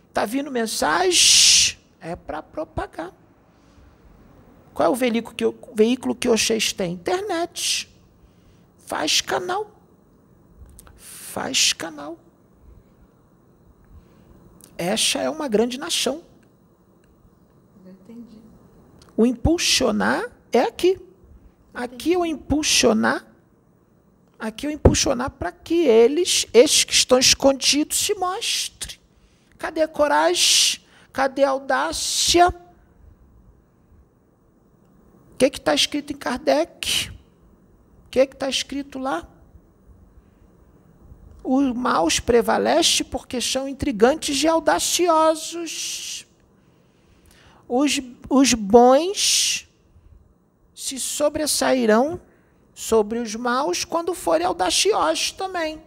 está vindo mensagem, é para propagar. Qual é o veículo que, o veículo que Oxês tem? Internet. Faz canal. Faz canal. Esta é uma grande nação. Entendi. O impulsionar é aqui. Aqui o impulsionar. Aqui o impulsionar para que eles, estes que estão escondidos, se mostrem. Cadê a coragem? Cadê a audácia? O que está escrito em Kardec? O que está escrito lá? Os maus prevalecem porque são intrigantes e audaciosos. Os, os bons se sobressairão sobre os maus quando forem audaciosos também.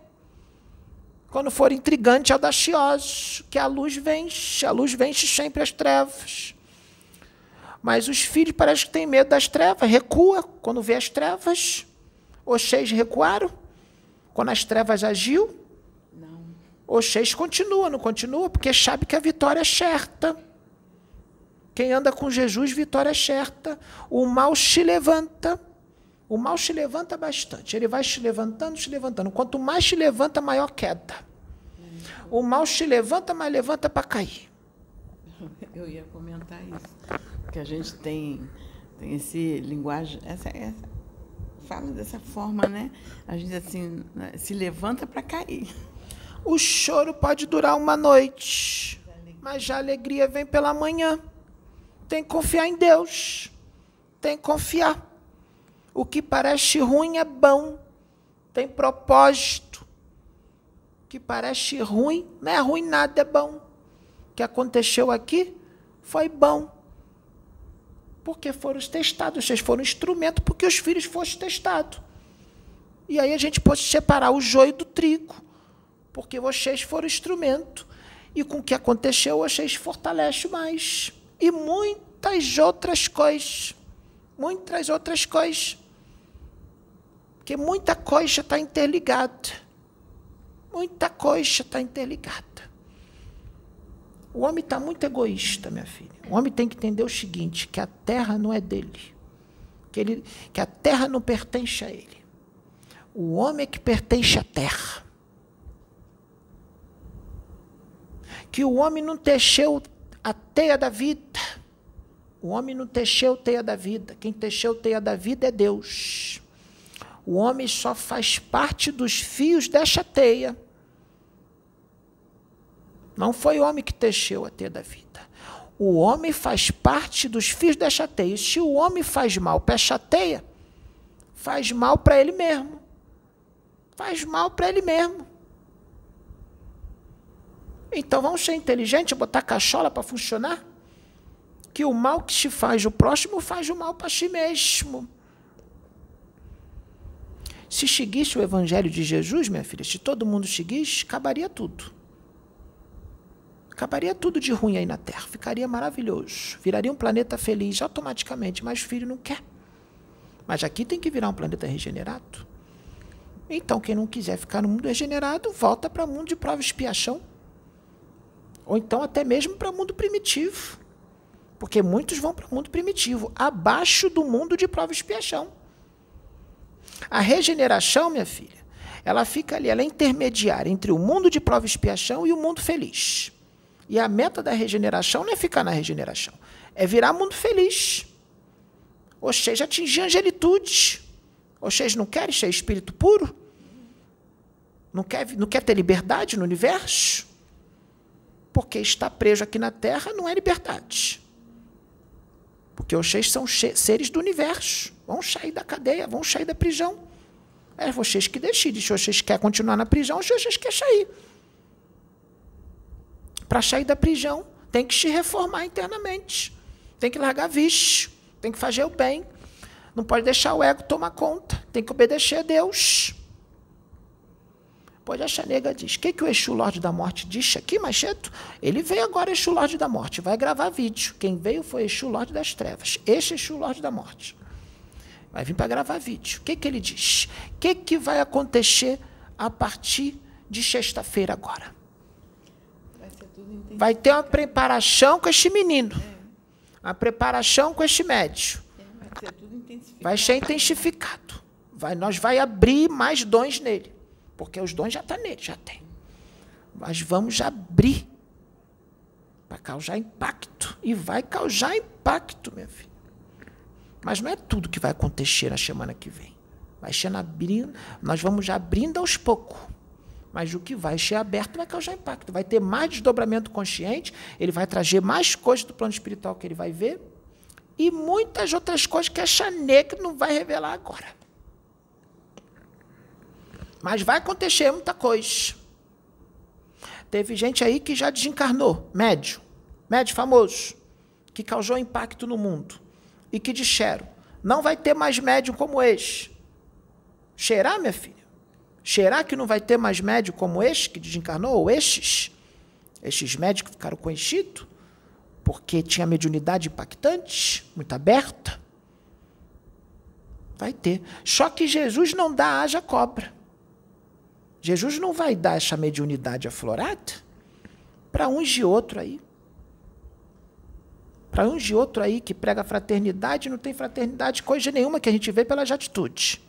Quando forem intrigantes e audaciosos, que a luz vence, a luz vence sempre as trevas. Mas os filhos parece que têm medo das trevas, recua quando vê as trevas. Oxês recuaram quando as trevas agiu. Não. Oxês continua, não continua, porque sabe que a vitória é certa. Quem anda com Jesus, vitória é certa. O mal se levanta. O mal se levanta bastante. Ele vai se levantando, se levantando. Quanto mais se levanta, maior queda. O mal se levanta, mas levanta para cair. Eu ia comentar isso. Que a gente tem, tem esse linguagem, essa, essa, fala dessa forma, né? A gente assim, né, se levanta para cair. O choro pode durar uma noite, mas a alegria vem pela manhã. Tem que confiar em Deus. Tem que confiar. O que parece ruim é bom. Tem propósito. O que parece ruim, não é ruim nada, é bom. O que aconteceu aqui foi bom porque foram testados, vocês foram instrumento porque os filhos fossem testados. E aí a gente pode separar o joio do trigo, porque vocês foram instrumento. E com o que aconteceu, vocês fortalecem mais. E muitas outras coisas. Muitas outras coisas. Porque muita coisa está interligada. Muita coisa está interligada. O homem está muito egoísta, minha filha. O homem tem que entender o seguinte: que a terra não é dele. Que, ele, que a terra não pertence a ele. O homem é que pertence à terra. Que o homem não teceu a teia da vida. O homem não teceu a teia da vida. Quem teceu a teia da vida é Deus. O homem só faz parte dos fios desta teia. Não foi o homem que teceu a teia da vida. O homem faz parte dos fios da chateia. Se o homem faz mal para a chateia, faz mal para ele mesmo. Faz mal para ele mesmo. Então vamos ser inteligentes, botar cachola para funcionar? Que o mal que se faz o próximo faz o mal para si mesmo. Se seguisse o evangelho de Jesus, minha filha, se todo mundo seguisse, acabaria tudo. Acabaria tudo de ruim aí na Terra. Ficaria maravilhoso. Viraria um planeta feliz automaticamente, mas filho não quer. Mas aqui tem que virar um planeta regenerado. Então, quem não quiser ficar no mundo regenerado, volta para o mundo de prova e expiação. Ou então até mesmo para o mundo primitivo. Porque muitos vão para o mundo primitivo, abaixo do mundo de prova e expiação. A regeneração, minha filha, ela fica ali, ela é intermediária entre o mundo de prova e expiação e o mundo feliz. E a meta da regeneração não é ficar na regeneração, é virar mundo feliz. Vocês atingir angelitude. Vocês não querem ser espírito puro? Não quer, não quer ter liberdade no universo? Porque estar preso aqui na Terra não é liberdade. Porque vocês são seres do universo. Vão sair da cadeia, vão sair da prisão. É vocês que decidem se vocês querem continuar na prisão ou se vocês querem sair para sair da prisão, tem que se reformar internamente. Tem que largar vício, tem que fazer o bem. Não pode deixar o ego tomar conta, tem que obedecer a Deus. Pode achar, nega diz. O que, que o Exu Lorde da Morte disse aqui, Macheto? Ele veio agora, Exu Lorde da Morte, vai gravar vídeo. Quem veio foi Exu Lorde das Trevas. Este Exu Lorde da Morte. Vai vir para gravar vídeo. O que, que ele diz? O que, que vai acontecer a partir de sexta-feira agora? Vai ter uma preparação com este menino. Uma preparação com este médio. Vai ser intensificado. Vai, nós vai abrir mais dons nele. Porque os dons já estão tá nele, já tem. Mas vamos abrir para causar impacto. E vai causar impacto, minha filha. Mas não é tudo que vai acontecer na semana que vem. Vai ser abrindo, nós vamos abrindo aos poucos. Mas o que vai ser aberto vai causar impacto. Vai ter mais desdobramento consciente, ele vai trazer mais coisas do plano espiritual que ele vai ver, e muitas outras coisas que a Chaneca não vai revelar agora. Mas vai acontecer muita coisa. Teve gente aí que já desencarnou, médio, médio famoso, que causou impacto no mundo e que disseram: não vai ter mais médium como este. Cheirar, minha filha? Cheirar que não vai ter mais médium como este que desencarnou, ou estes? Estes médicos ficaram conhecidos porque tinha mediunidade impactante, muito aberta. Vai ter. Só que Jesus não dá haja cobra. Jesus não vai dar essa mediunidade aflorada para uns de outro aí. Para uns de outro aí que prega fraternidade, não tem fraternidade, coisa nenhuma que a gente vê pelas atitudes.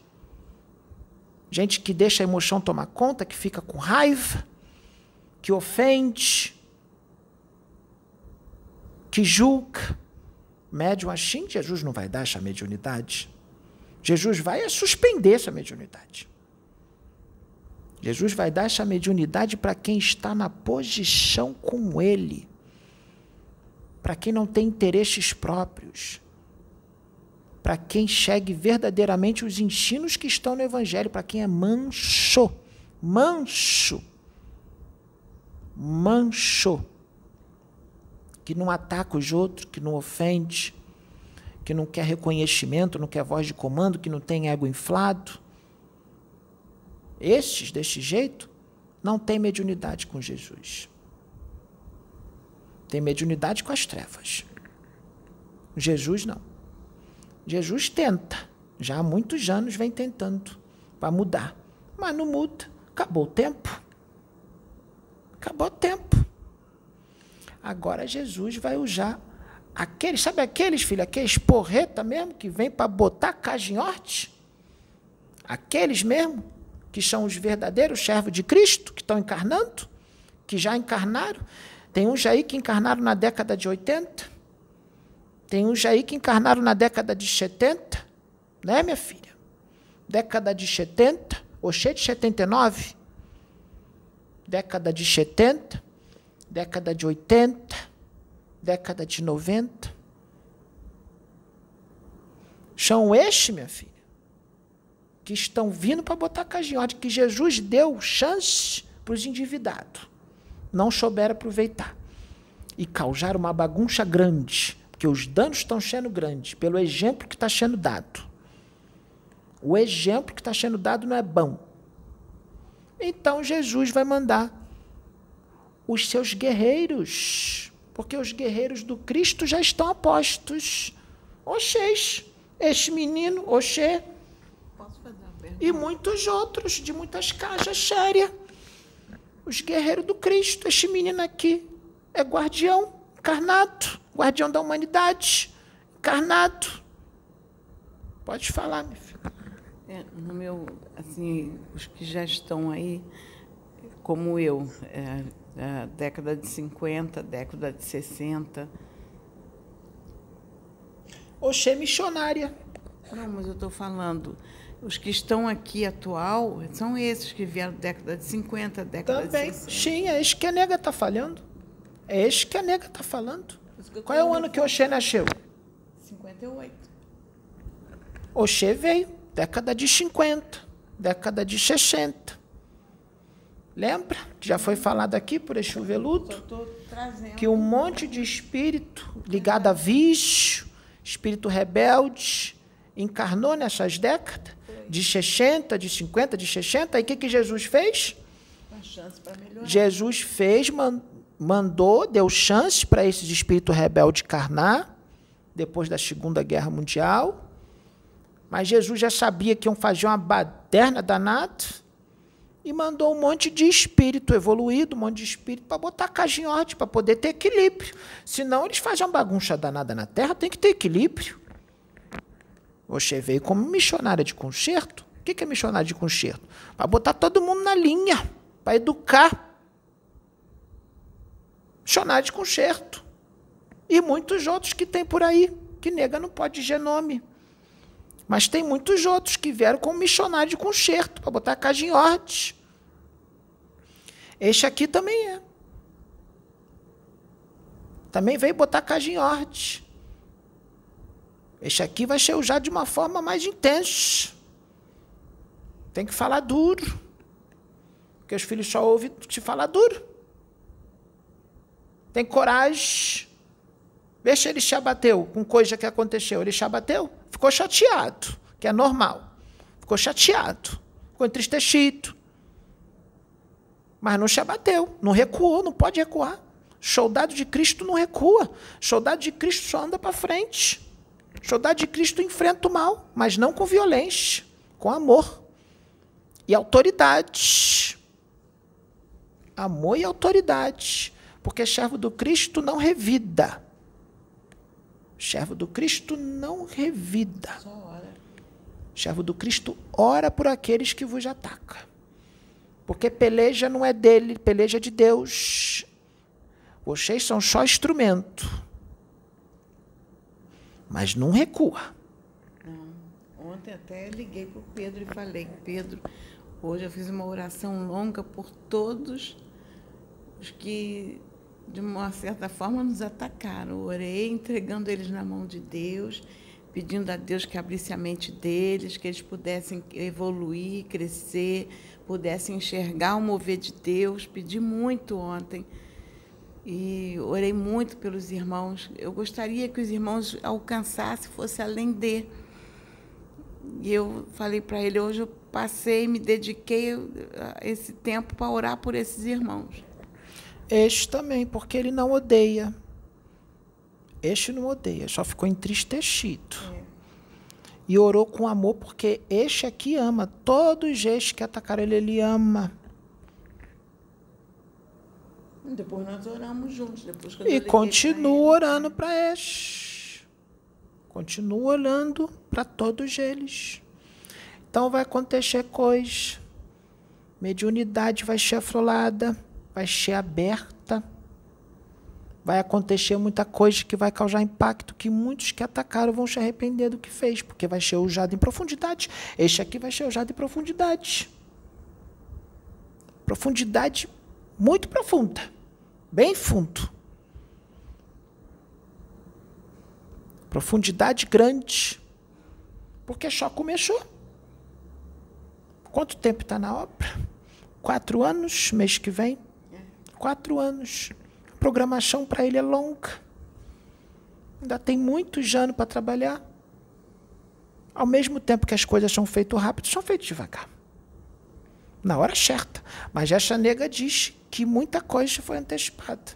Gente que deixa a emoção tomar conta, que fica com raiva, que ofende, que julga. Médium assim, Jesus não vai dar essa mediunidade. Jesus vai suspender essa mediunidade. Jesus vai dar essa mediunidade para quem está na posição com Ele para quem não tem interesses próprios, para quem segue verdadeiramente os ensinos que estão no Evangelho, para quem é manso, manso, manso, que não ataca os outros, que não ofende, que não quer reconhecimento, não quer voz de comando, que não tem ego inflado. Estes, deste jeito, não têm mediunidade com Jesus. Tem mediunidade com as trevas. Jesus não. Jesus tenta. Já há muitos anos vem tentando para mudar. Mas não muda. Acabou o tempo. Acabou o tempo. Agora Jesus vai usar aqueles, sabe aqueles, filho, aqueles porreta mesmo que vem para botar cajinhote? Aqueles mesmo que são os verdadeiros servos de Cristo, que estão encarnando, que já encarnaram, tem uns aí que encarnaram na década de 80. Tem uns aí que encarnaram na década de 70. Né, minha filha? Década de 70. Oxê de 79. Década de 70. Década de 80. Década de 90. São estes, minha filha, que estão vindo para botar caginhote, que Jesus deu chance para os endividados não souberam aproveitar e causaram uma bagunça grande, porque os danos estão sendo grandes pelo exemplo que está sendo dado. O exemplo que está sendo dado não é bom. Então Jesus vai mandar os seus guerreiros, porque os guerreiros do Cristo já estão apostos. Oxês, este menino, Oxê, e muitos outros, de muitas caixas sérias os guerreiros do Cristo. Este menino aqui é guardião encarnado, guardião da humanidade, encarnado. Pode falar, meu filho. É, no meu, assim, os que já estão aí, como eu, é, é, década de 50, década de 60. Oxê missionária. Não, mas eu estou falando os que estão aqui atual são esses que vieram da década de 50, década Também. de 60. Sim, é isso que a nega está falando. É isso que a nega está falando. Qual é o ano que Oxê nasceu? 58. Oxê veio, década de 50, década de 60. Lembra? Já foi falado aqui por este veludo? Que um monte de espírito ligado a vício, espírito rebelde, encarnou nessas décadas de 60, de 50, de 60. Aí o que, que Jesus fez? Jesus fez, mandou, deu chance para esses espíritos rebeldes encarnar, depois da Segunda Guerra Mundial. Mas Jesus já sabia que iam fazer uma baderna danada e mandou um monte de espírito evoluído, um monte de espírito para botar a casa em ordem, para poder ter equilíbrio. Senão eles fazem uma bagunça danada na Terra, tem que ter equilíbrio. Você veio como missionária de concerto. O que é missionária de concerto? Para botar todo mundo na linha, para educar. Missionária de concerto. E muitos outros que tem por aí, que nega não pode dizer nome. Mas tem muitos outros que vieram como missionário de concerto, para botar a casa em ordem. Este aqui também é. Também veio botar a casa em ordem. Este aqui vai ser usado de uma forma mais intensa. Tem que falar duro. Porque os filhos só ouvem te falar duro. Tem coragem. Deixa ele se abateu com coisa que aconteceu. Ele se abateu, ficou chateado, que é normal. Ficou chateado, ficou entristecido. Mas não se abateu, não recuou, não pode recuar. Soldado de Cristo não recua. Soldado de Cristo só anda para frente. Soldado de Cristo enfrenta o mal, mas não com violência, com amor e autoridade. Amor e autoridade. Porque servo do Cristo não revida Servo do Cristo não revida. Servo do Cristo ora por aqueles que vos atacam. Porque peleja não é dele, peleja é de Deus. Vocês são só instrumento. Mas não recua. Não. Ontem até liguei para o Pedro e falei, Pedro, hoje eu fiz uma oração longa por todos os que de uma certa forma, nos atacaram. orei entregando eles na mão de Deus, pedindo a Deus que abrisse a mente deles, que eles pudessem evoluir, crescer, pudessem enxergar o mover de Deus. Pedi muito ontem e orei muito pelos irmãos. Eu gostaria que os irmãos alcançassem, fosse além de. E eu falei para ele, hoje eu passei, me dediquei esse tempo para orar por esses irmãos. Este também, porque ele não odeia. Este não odeia, só ficou entristecido. É. E orou com amor, porque este aqui ama. Todos estes que atacaram ele, ele ama. Depois nós oramos juntos. Depois e continua orando para estes. Continua orando para todos eles. Então vai acontecer coisa. Mediunidade vai ser aflorada vai ser aberta, vai acontecer muita coisa que vai causar impacto, que muitos que atacaram vão se arrepender do que fez, porque vai ser usado em profundidade. Este aqui vai ser usado em profundidade. Profundidade muito profunda, bem fundo. Profundidade grande, porque só começou. Quanto tempo está na obra? Quatro anos, mês que vem quatro anos. A programação para ele é longa. Ainda tem muitos anos para trabalhar. Ao mesmo tempo que as coisas são feitas rápido, são feitas devagar. Na hora certa. Mas essa nega diz que muita coisa foi antecipada.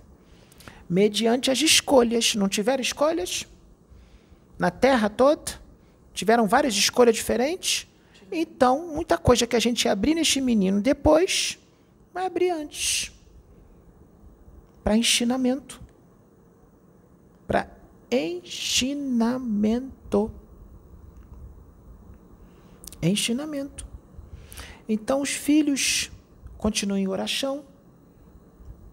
Mediante as escolhas. Não tiveram escolhas? Na terra toda? Tiveram várias escolhas diferentes? Então, muita coisa que a gente abrir neste menino depois, vai abrir antes para ensinamento. Para ensinamento. Ensinamento. Então os filhos continuam em oração.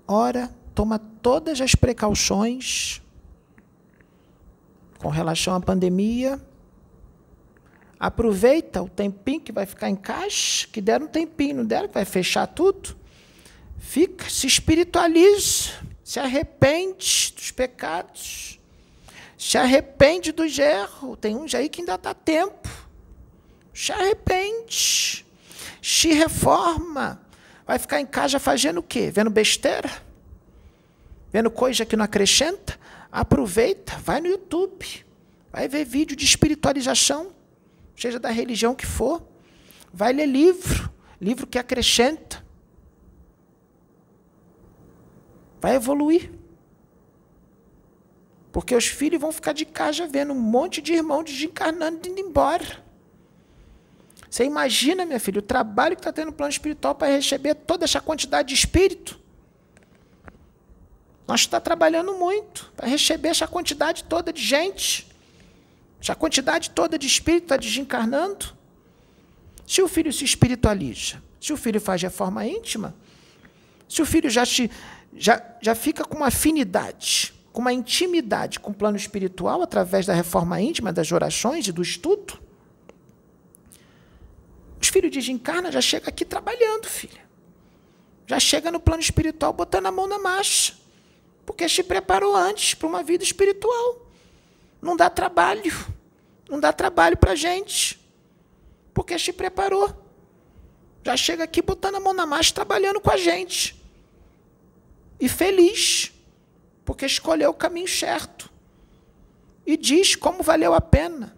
Ora, toma todas as precauções com relação à pandemia. Aproveita o tempinho que vai ficar em caixa, que deram um tempinho, não deram, que vai fechar tudo. Fica, se espiritualiza, se arrepende dos pecados, se arrepende dos erros. Tem uns aí que ainda dá tempo. Se arrepende, se reforma. Vai ficar em casa fazendo o quê? Vendo besteira? Vendo coisa que não acrescenta? Aproveita, vai no YouTube, vai ver vídeo de espiritualização, seja da religião que for. Vai ler livro, livro que acrescenta. vai evoluir. Porque os filhos vão ficar de casa vendo um monte de irmão desencarnando e indo embora. Você imagina, minha filha, o trabalho que está tendo no plano espiritual para receber toda essa quantidade de espírito. Nós está trabalhando muito para receber essa quantidade toda de gente. Essa quantidade toda de espírito está desencarnando. Se o filho se espiritualiza, se o filho faz reforma íntima, se o filho já, se, já, já fica com uma afinidade, com uma intimidade com o plano espiritual através da reforma íntima, das orações e do estudo, filhos desencarnam, já chega aqui trabalhando, filha. Já chega no plano espiritual botando a mão na marcha. Porque se preparou antes para uma vida espiritual. Não dá trabalho. Não dá trabalho para a gente. Porque se preparou. Já chega aqui botando a mão na marcha, trabalhando com a gente. E feliz. Porque escolheu o caminho certo. E diz como valeu a pena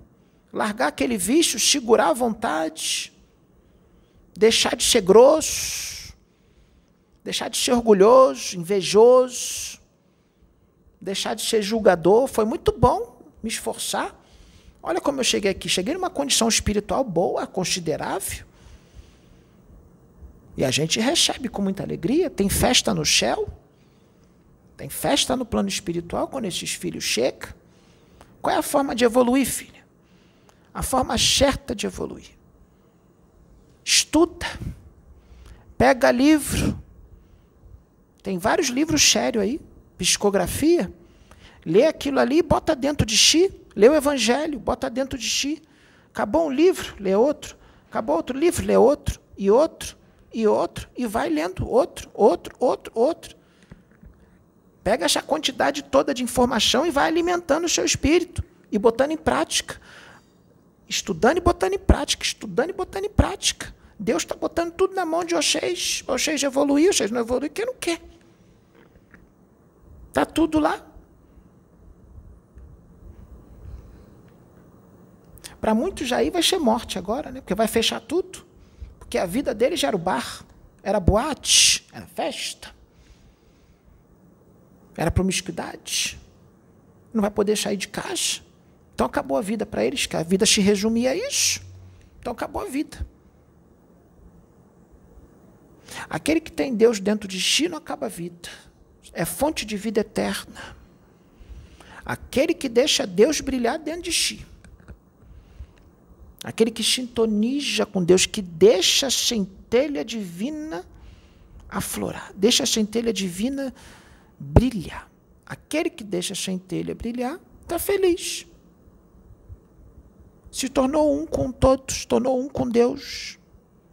largar aquele vício, segurar a vontade, deixar de ser grosso, deixar de ser orgulhoso, invejoso, deixar de ser julgador. Foi muito bom me esforçar. Olha como eu cheguei aqui. Cheguei numa condição espiritual boa, considerável. E a gente recebe com muita alegria. Tem festa no céu. Tem festa no plano espiritual quando esses filhos chegam. Qual é a forma de evoluir, filha? A forma certa de evoluir. Estuda. Pega livro. Tem vários livros sérios aí psicografia, lê aquilo ali, bota dentro de si, lê o evangelho, bota dentro de si. Acabou um livro, lê outro. Acabou outro livro, lê outro, e outro, e outro, e vai lendo outro, outro, outro, outro. Pega essa quantidade toda de informação e vai alimentando o seu espírito e botando em prática. Estudando e botando em prática, estudando e botando em prática. Deus está botando tudo na mão de vocês. Vocês evoluir, vocês não evoluem, quem não quer. Está tudo lá. Para muitos aí vai ser morte agora, né? Porque vai fechar tudo. Porque a vida deles era o bar, era boate, era festa, era promiscuidade. Não vai poder sair de casa. Então acabou a vida para eles, que a vida se resumia a isso. Então acabou a vida. Aquele que tem Deus dentro de si não acaba a vida é fonte de vida eterna. Aquele que deixa Deus brilhar dentro de si. Aquele que sintoniza com Deus, que deixa a centelha divina aflorar, deixa a centelha divina brilhar. Aquele que deixa a centelha brilhar está feliz. Se tornou um com todos, tornou um com Deus.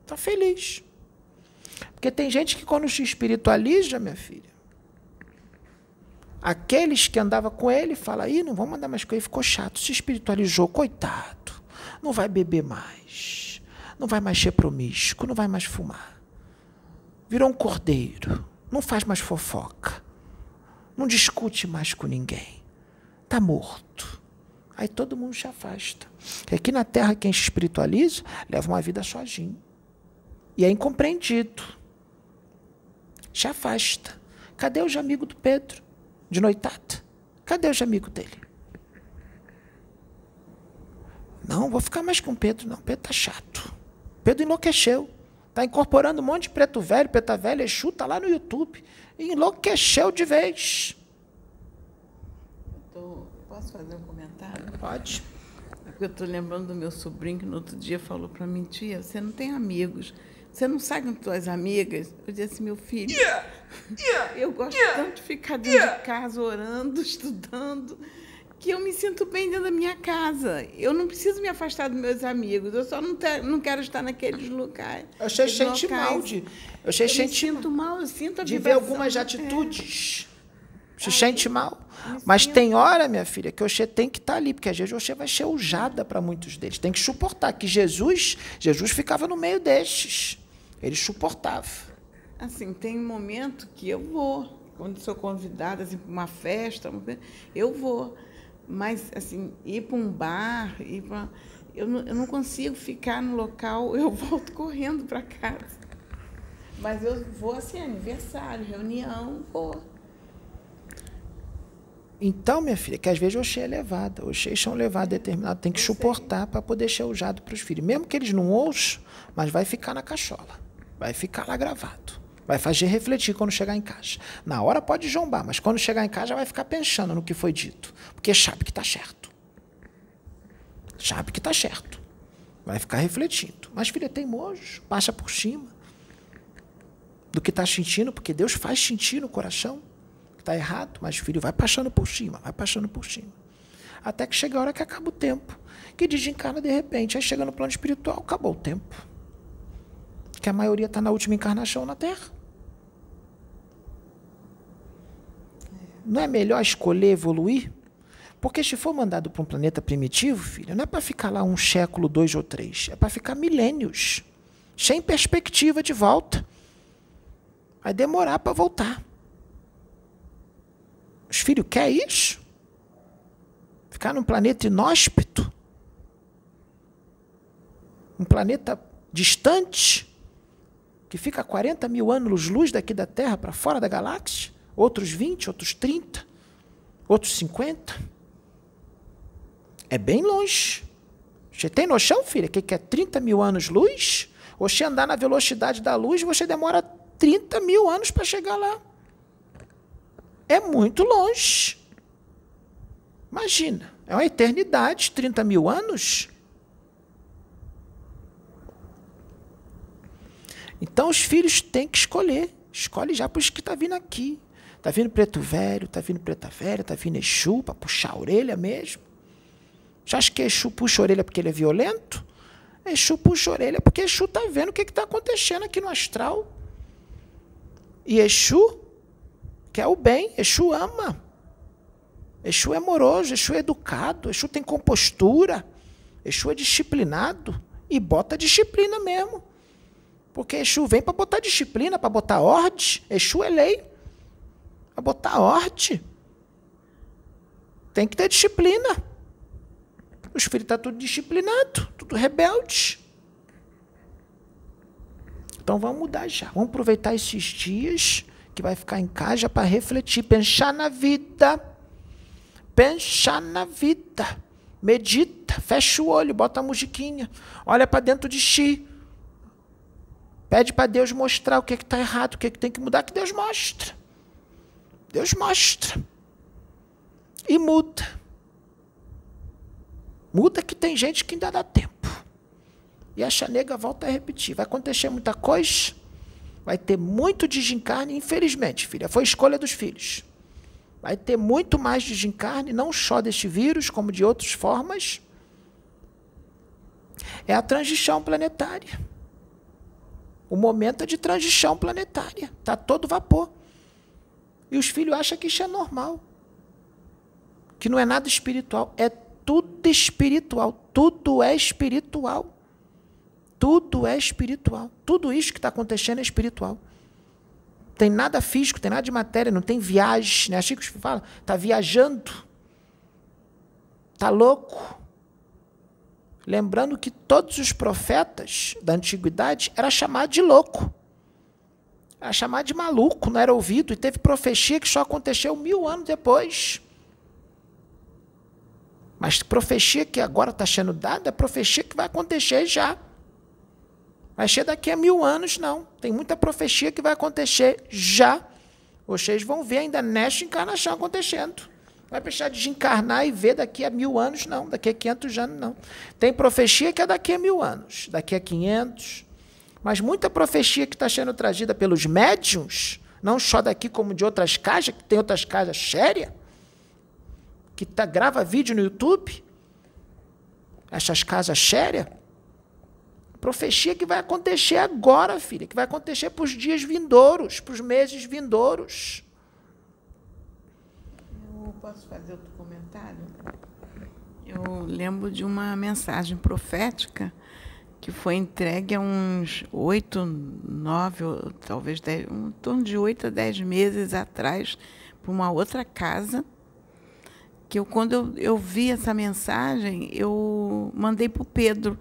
Está feliz. Porque tem gente que quando se espiritualiza, minha filha, Aqueles que andavam com ele falam, ih, não vamos andar mais com ele, ficou chato, se espiritualizou, coitado, não vai beber mais, não vai mais ser promíscuo, não vai mais fumar. Virou um cordeiro, não faz mais fofoca, não discute mais com ninguém, está morto. Aí todo mundo se afasta. E aqui na Terra, quem se espiritualiza leva uma vida sozinho. E é incompreendido. Se afasta. Cadê os amigos do Pedro? de noitada. Cadê os amigos dele? Não, vou ficar mais com Pedro, não. Pedro tá chato. Pedro enlouqueceu. Está incorporando um monte de preto velho, preta velha, Exu, tá lá no YouTube. enlouqueceu de vez. Tô, posso fazer um comentário? Pode. É porque eu estou lembrando do meu sobrinho que no outro dia falou para mim, tia, você não tem amigos. Você não sai com suas amigas? Eu disse assim, meu filho, yeah, yeah, eu gosto yeah, tanto de ficar dentro de casa orando, estudando, que eu me sinto bem dentro da minha casa. Eu não preciso me afastar dos meus amigos, eu só não, ter, não quero estar naqueles locais. Eu sei gente mal de. Eu, sei eu me sinto mal, eu sinto a De ver algumas atitudes. É. Se sente mal. Mas tem hora, minha filha, que você tem que estar ali, porque às vezes você vai ser usada para muitos deles. Tem que suportar que Jesus, Jesus ficava no meio destes. Ele suportava. Assim, tem um momento que eu vou, quando sou convidada assim, para uma festa, eu vou. Mas, assim, ir para um bar, ir para. Eu não, eu não consigo ficar no local, eu volto correndo para casa. Mas eu vou assim, aniversário, reunião, vou. Então, minha filha, que às vezes o é levado, os cheios são levados determinado, tem que suportar para poder ser usado para os filhos. Mesmo que eles não ouçam, mas vai ficar na cachola, vai ficar lá gravado. Vai fazer refletir quando chegar em casa. Na hora pode jombar, mas quando chegar em casa vai ficar pensando no que foi dito. Porque sabe que está certo. Sabe que está certo. Vai ficar refletindo. Mas filho é teimoso, passa por cima do que está sentindo, porque Deus faz sentir no coração está errado, mas filho vai passando por cima, vai passando por cima. Até que chega a hora que acaba o tempo, que desencarna de repente. Aí chega no plano espiritual, acabou o tempo. Que a maioria está na última encarnação na Terra. Não é melhor escolher evoluir? Porque se for mandado para um planeta primitivo, filho, não é para ficar lá um século, dois ou três. É para ficar milênios. Sem perspectiva de volta. Vai demorar para voltar. Os filhos querem isso? Ficar num planeta inóspito? Um planeta distante? Que fica a 40 mil anos-luz daqui da Terra para fora da galáxia? Outros 20, outros 30, outros 50? É bem longe. Você tem noção, filha, que é 30 mil anos-luz? Você andar na velocidade da luz, você demora 30 mil anos para chegar lá é muito longe. Imagina, é uma eternidade, 30 mil anos. Então os filhos têm que escolher. Escolhe já por isso que está vindo aqui. Está vindo preto velho, está vindo preta velha, está vindo Exu para puxar a orelha mesmo. Já acha que Exu puxa a orelha porque ele é violento? Exu puxa a orelha porque Exu está vendo o que está acontecendo aqui no astral. E Exu quer o bem, Exu ama. Exu é amoroso, Exu é educado, Exu tem compostura, Exu é disciplinado e bota disciplina mesmo. Porque Exu vem para botar disciplina, para botar ordem. Exu é lei. Para botar ordem. Tem que ter disciplina. Os filhos estão tá tudo disciplinado, tudo rebelde. Então vamos mudar já. Vamos aproveitar esses dias que vai ficar em casa para refletir, pensar na vida. Pensar na vida. Medita, fecha o olho, bota a musiquinha, olha para dentro de si. Pede para Deus mostrar o que está errado, o que, que tem que mudar, que Deus mostra. Deus mostra. E muda. Muda que tem gente que ainda dá tempo. E a chanega volta a repetir. Vai acontecer muita coisa Vai ter muito desencarne, infelizmente, filha. Foi escolha dos filhos. Vai ter muito mais desencarne, não só deste vírus, como de outras formas. É a transição planetária. O momento é de transição planetária. Está todo vapor. E os filhos acham que isso é normal. Que não é nada espiritual. É tudo espiritual. Tudo é espiritual. Tudo é espiritual. Tudo isso que está acontecendo é espiritual. Tem nada físico, tem nada de matéria, não tem viagem. Né? Chico fala, está viajando. Está louco. Lembrando que todos os profetas da antiguidade era chamado de louco. Era chamado de maluco, não era ouvido. E teve profecia que só aconteceu mil anos depois. Mas profecia que agora está sendo dada é profecia que vai acontecer já. Vai ser daqui a mil anos, não. Tem muita profecia que vai acontecer já. Vocês vão ver ainda nesta encarnação acontecendo. Vai deixar de encarnar e ver daqui a mil anos, não. Daqui a 500 anos, não. Tem profecia que é daqui a mil anos, daqui a 500. Mas muita profecia que está sendo trazida pelos médiums, não só daqui como de outras casas, que tem outras casas sérias, que tá, grava vídeo no YouTube, essas casas sérias, Profecia que vai acontecer agora, filha, que vai acontecer para os dias vindouros, para os meses vindouros. Posso fazer outro comentário? Eu lembro de uma mensagem profética que foi entregue há uns oito, nove, talvez dez, um torno de oito a dez meses atrás, para uma outra casa. Que eu, quando eu, eu vi essa mensagem, eu mandei para o Pedro.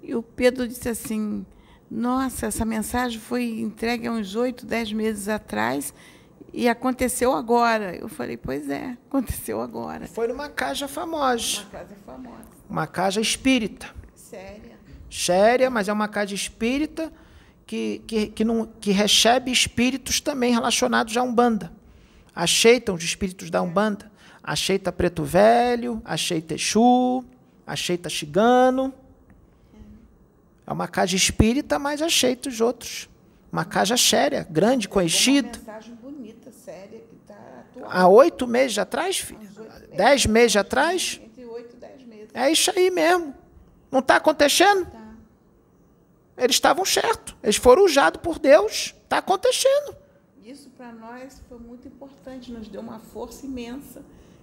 E o Pedro disse assim: Nossa, essa mensagem foi entregue há uns oito, dez meses atrás E aconteceu agora. Eu falei, pois é, aconteceu agora. Foi numa casa famosa. Uma casa famosa. Uma casa espírita. Séria. Séria, mas é uma casa espírita que, que, que, não, que recebe espíritos também relacionados à Umbanda. Aceitam os espíritos da Umbanda. Aceita Preto Velho, aceita Exu, aceita Chigano. É uma casa espírita, mas aceita os outros. Uma casa séria, grande, conhecida. Uma mensagem séria, que está atual. Há oito meses atrás, filho? Dez meses atrás? Entre oito e dez meses. É isso aí mesmo. Não está acontecendo? Tá. Eles estavam certos. Eles foram usados por Deus. Está acontecendo. Isso para nós foi muito importante, nos deu uma força imensa.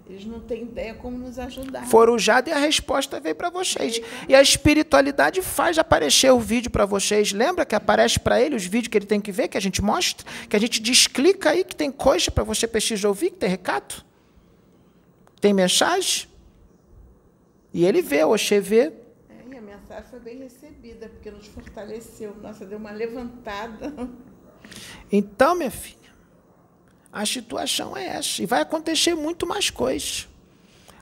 Eles não têm ideia como nos ajudar. Foram usados e a resposta veio para vocês. E a espiritualidade faz aparecer o vídeo para vocês. Lembra que aparece para ele os vídeos que ele tem que ver, que a gente mostra? Que a gente desclica aí, que tem coisa para você precisar ouvir, que tem recado? Tem mensagem? E ele vê, o Oxê vê. É, e a mensagem foi bem recebida, porque nos fortaleceu. Nossa, deu uma levantada. Então, minha filha, a situação é essa. E vai acontecer muito mais coisas.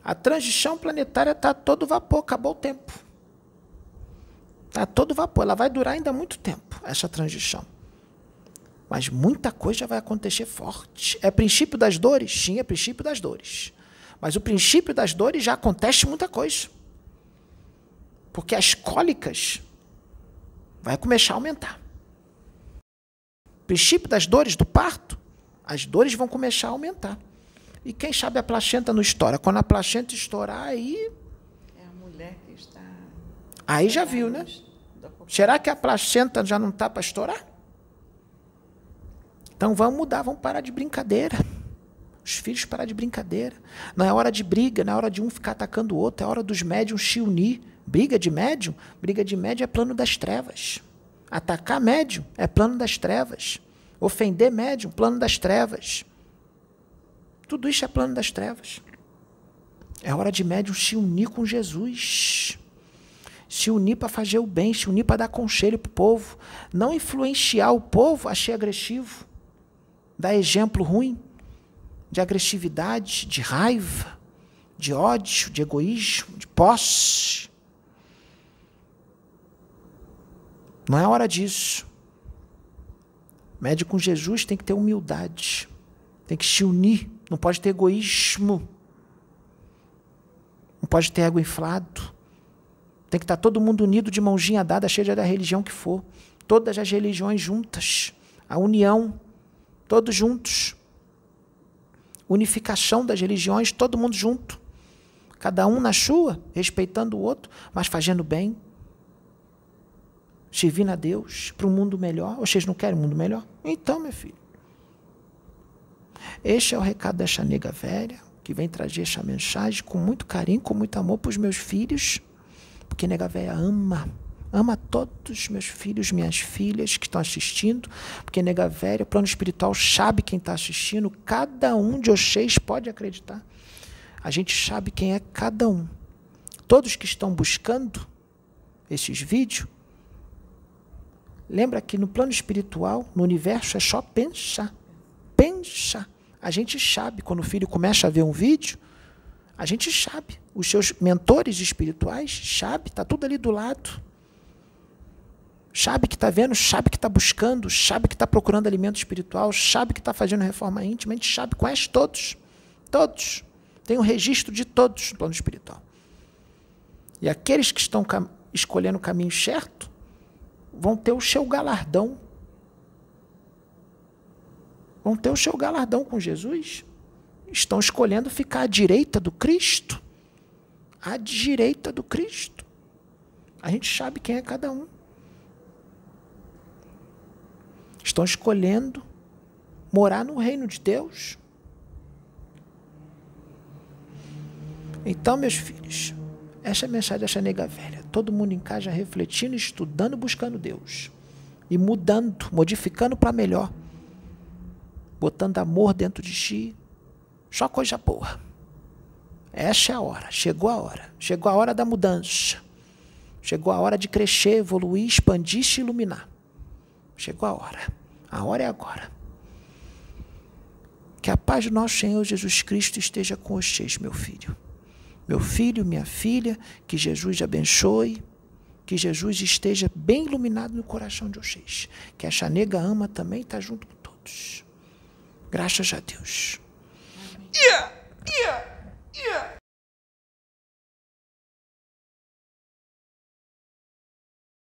A transição planetária está todo vapor, acabou o tempo. Está todo vapor. Ela vai durar ainda muito tempo, essa transição. Mas muita coisa vai acontecer forte. É princípio das dores? Sim, é princípio das dores. Mas o princípio das dores já acontece muita coisa. Porque as cólicas vai começar a aumentar. Princípio das dores do parto, as dores vão começar a aumentar. E quem sabe a placenta não estoura. Quando a placenta estourar, aí. É a mulher que está. Aí já viu, né? Será que a placenta já não está para estourar? Então vamos mudar, vamos parar de brincadeira. Os filhos parar de brincadeira. Não é hora de briga, não é hora de um ficar atacando o outro, é hora dos médiums se unir. Briga de médium? Briga de médium é plano das trevas. Atacar médium é plano das trevas. Ofender médium, plano das trevas. Tudo isso é plano das trevas. É hora de médium se unir com Jesus. Se unir para fazer o bem, se unir para dar conselho para o povo. Não influenciar o povo a ser agressivo. Dar exemplo ruim de agressividade, de raiva, de ódio, de egoísmo, de posse. Não é hora disso. Médico com Jesus tem que ter humildade, tem que se unir, não pode ter egoísmo, não pode ter ego inflado. Tem que estar todo mundo unido de mãozinha dada, seja da religião que for. Todas as religiões juntas. A união, todos juntos. Unificação das religiões, todo mundo junto. Cada um na sua, respeitando o outro, mas fazendo bem servindo a Deus para um mundo melhor. Vocês não querem um mundo melhor? Então, meu filho. Este é o recado desta nega velha, que vem trazer essa mensagem com muito carinho, com muito amor para os meus filhos, porque nega velha ama, ama todos os meus filhos, minhas filhas que estão assistindo, porque nega velha, plano espiritual, sabe quem está assistindo, cada um de vocês pode acreditar. A gente sabe quem é cada um. Todos que estão buscando esses vídeos, Lembra que no plano espiritual, no universo, é só pensar. Pensar. A gente sabe, quando o filho começa a ver um vídeo, a gente sabe. Os seus mentores espirituais sabe, está tudo ali do lado. Sabe que está vendo, sabe que está buscando, sabe que está procurando alimento espiritual, sabe que está fazendo reforma íntima, a gente sabe, conhece todos. Todos. Tem um registro de todos no plano espiritual. E aqueles que estão escolhendo o caminho certo, vão ter o seu galardão. Vão ter o seu galardão com Jesus. Estão escolhendo ficar à direita do Cristo. À direita do Cristo. A gente sabe quem é cada um. Estão escolhendo morar no reino de Deus. Então, meus filhos, essa é a mensagem dessa nega velha. Todo mundo em casa refletindo, estudando, buscando Deus. E mudando, modificando para melhor. Botando amor dentro de ti. Só coisa boa. Essa é a hora. Chegou a hora. Chegou a hora da mudança. Chegou a hora de crescer, evoluir, expandir, se iluminar. Chegou a hora. A hora é agora. Que a paz do nosso Senhor Jesus Cristo esteja com vocês, meu filho. Meu filho, minha filha, que Jesus abençoe. Que Jesus esteja bem iluminado no coração de vocês. Que a Chanega ama também está junto com todos. Graças a Deus. Yeah, yeah.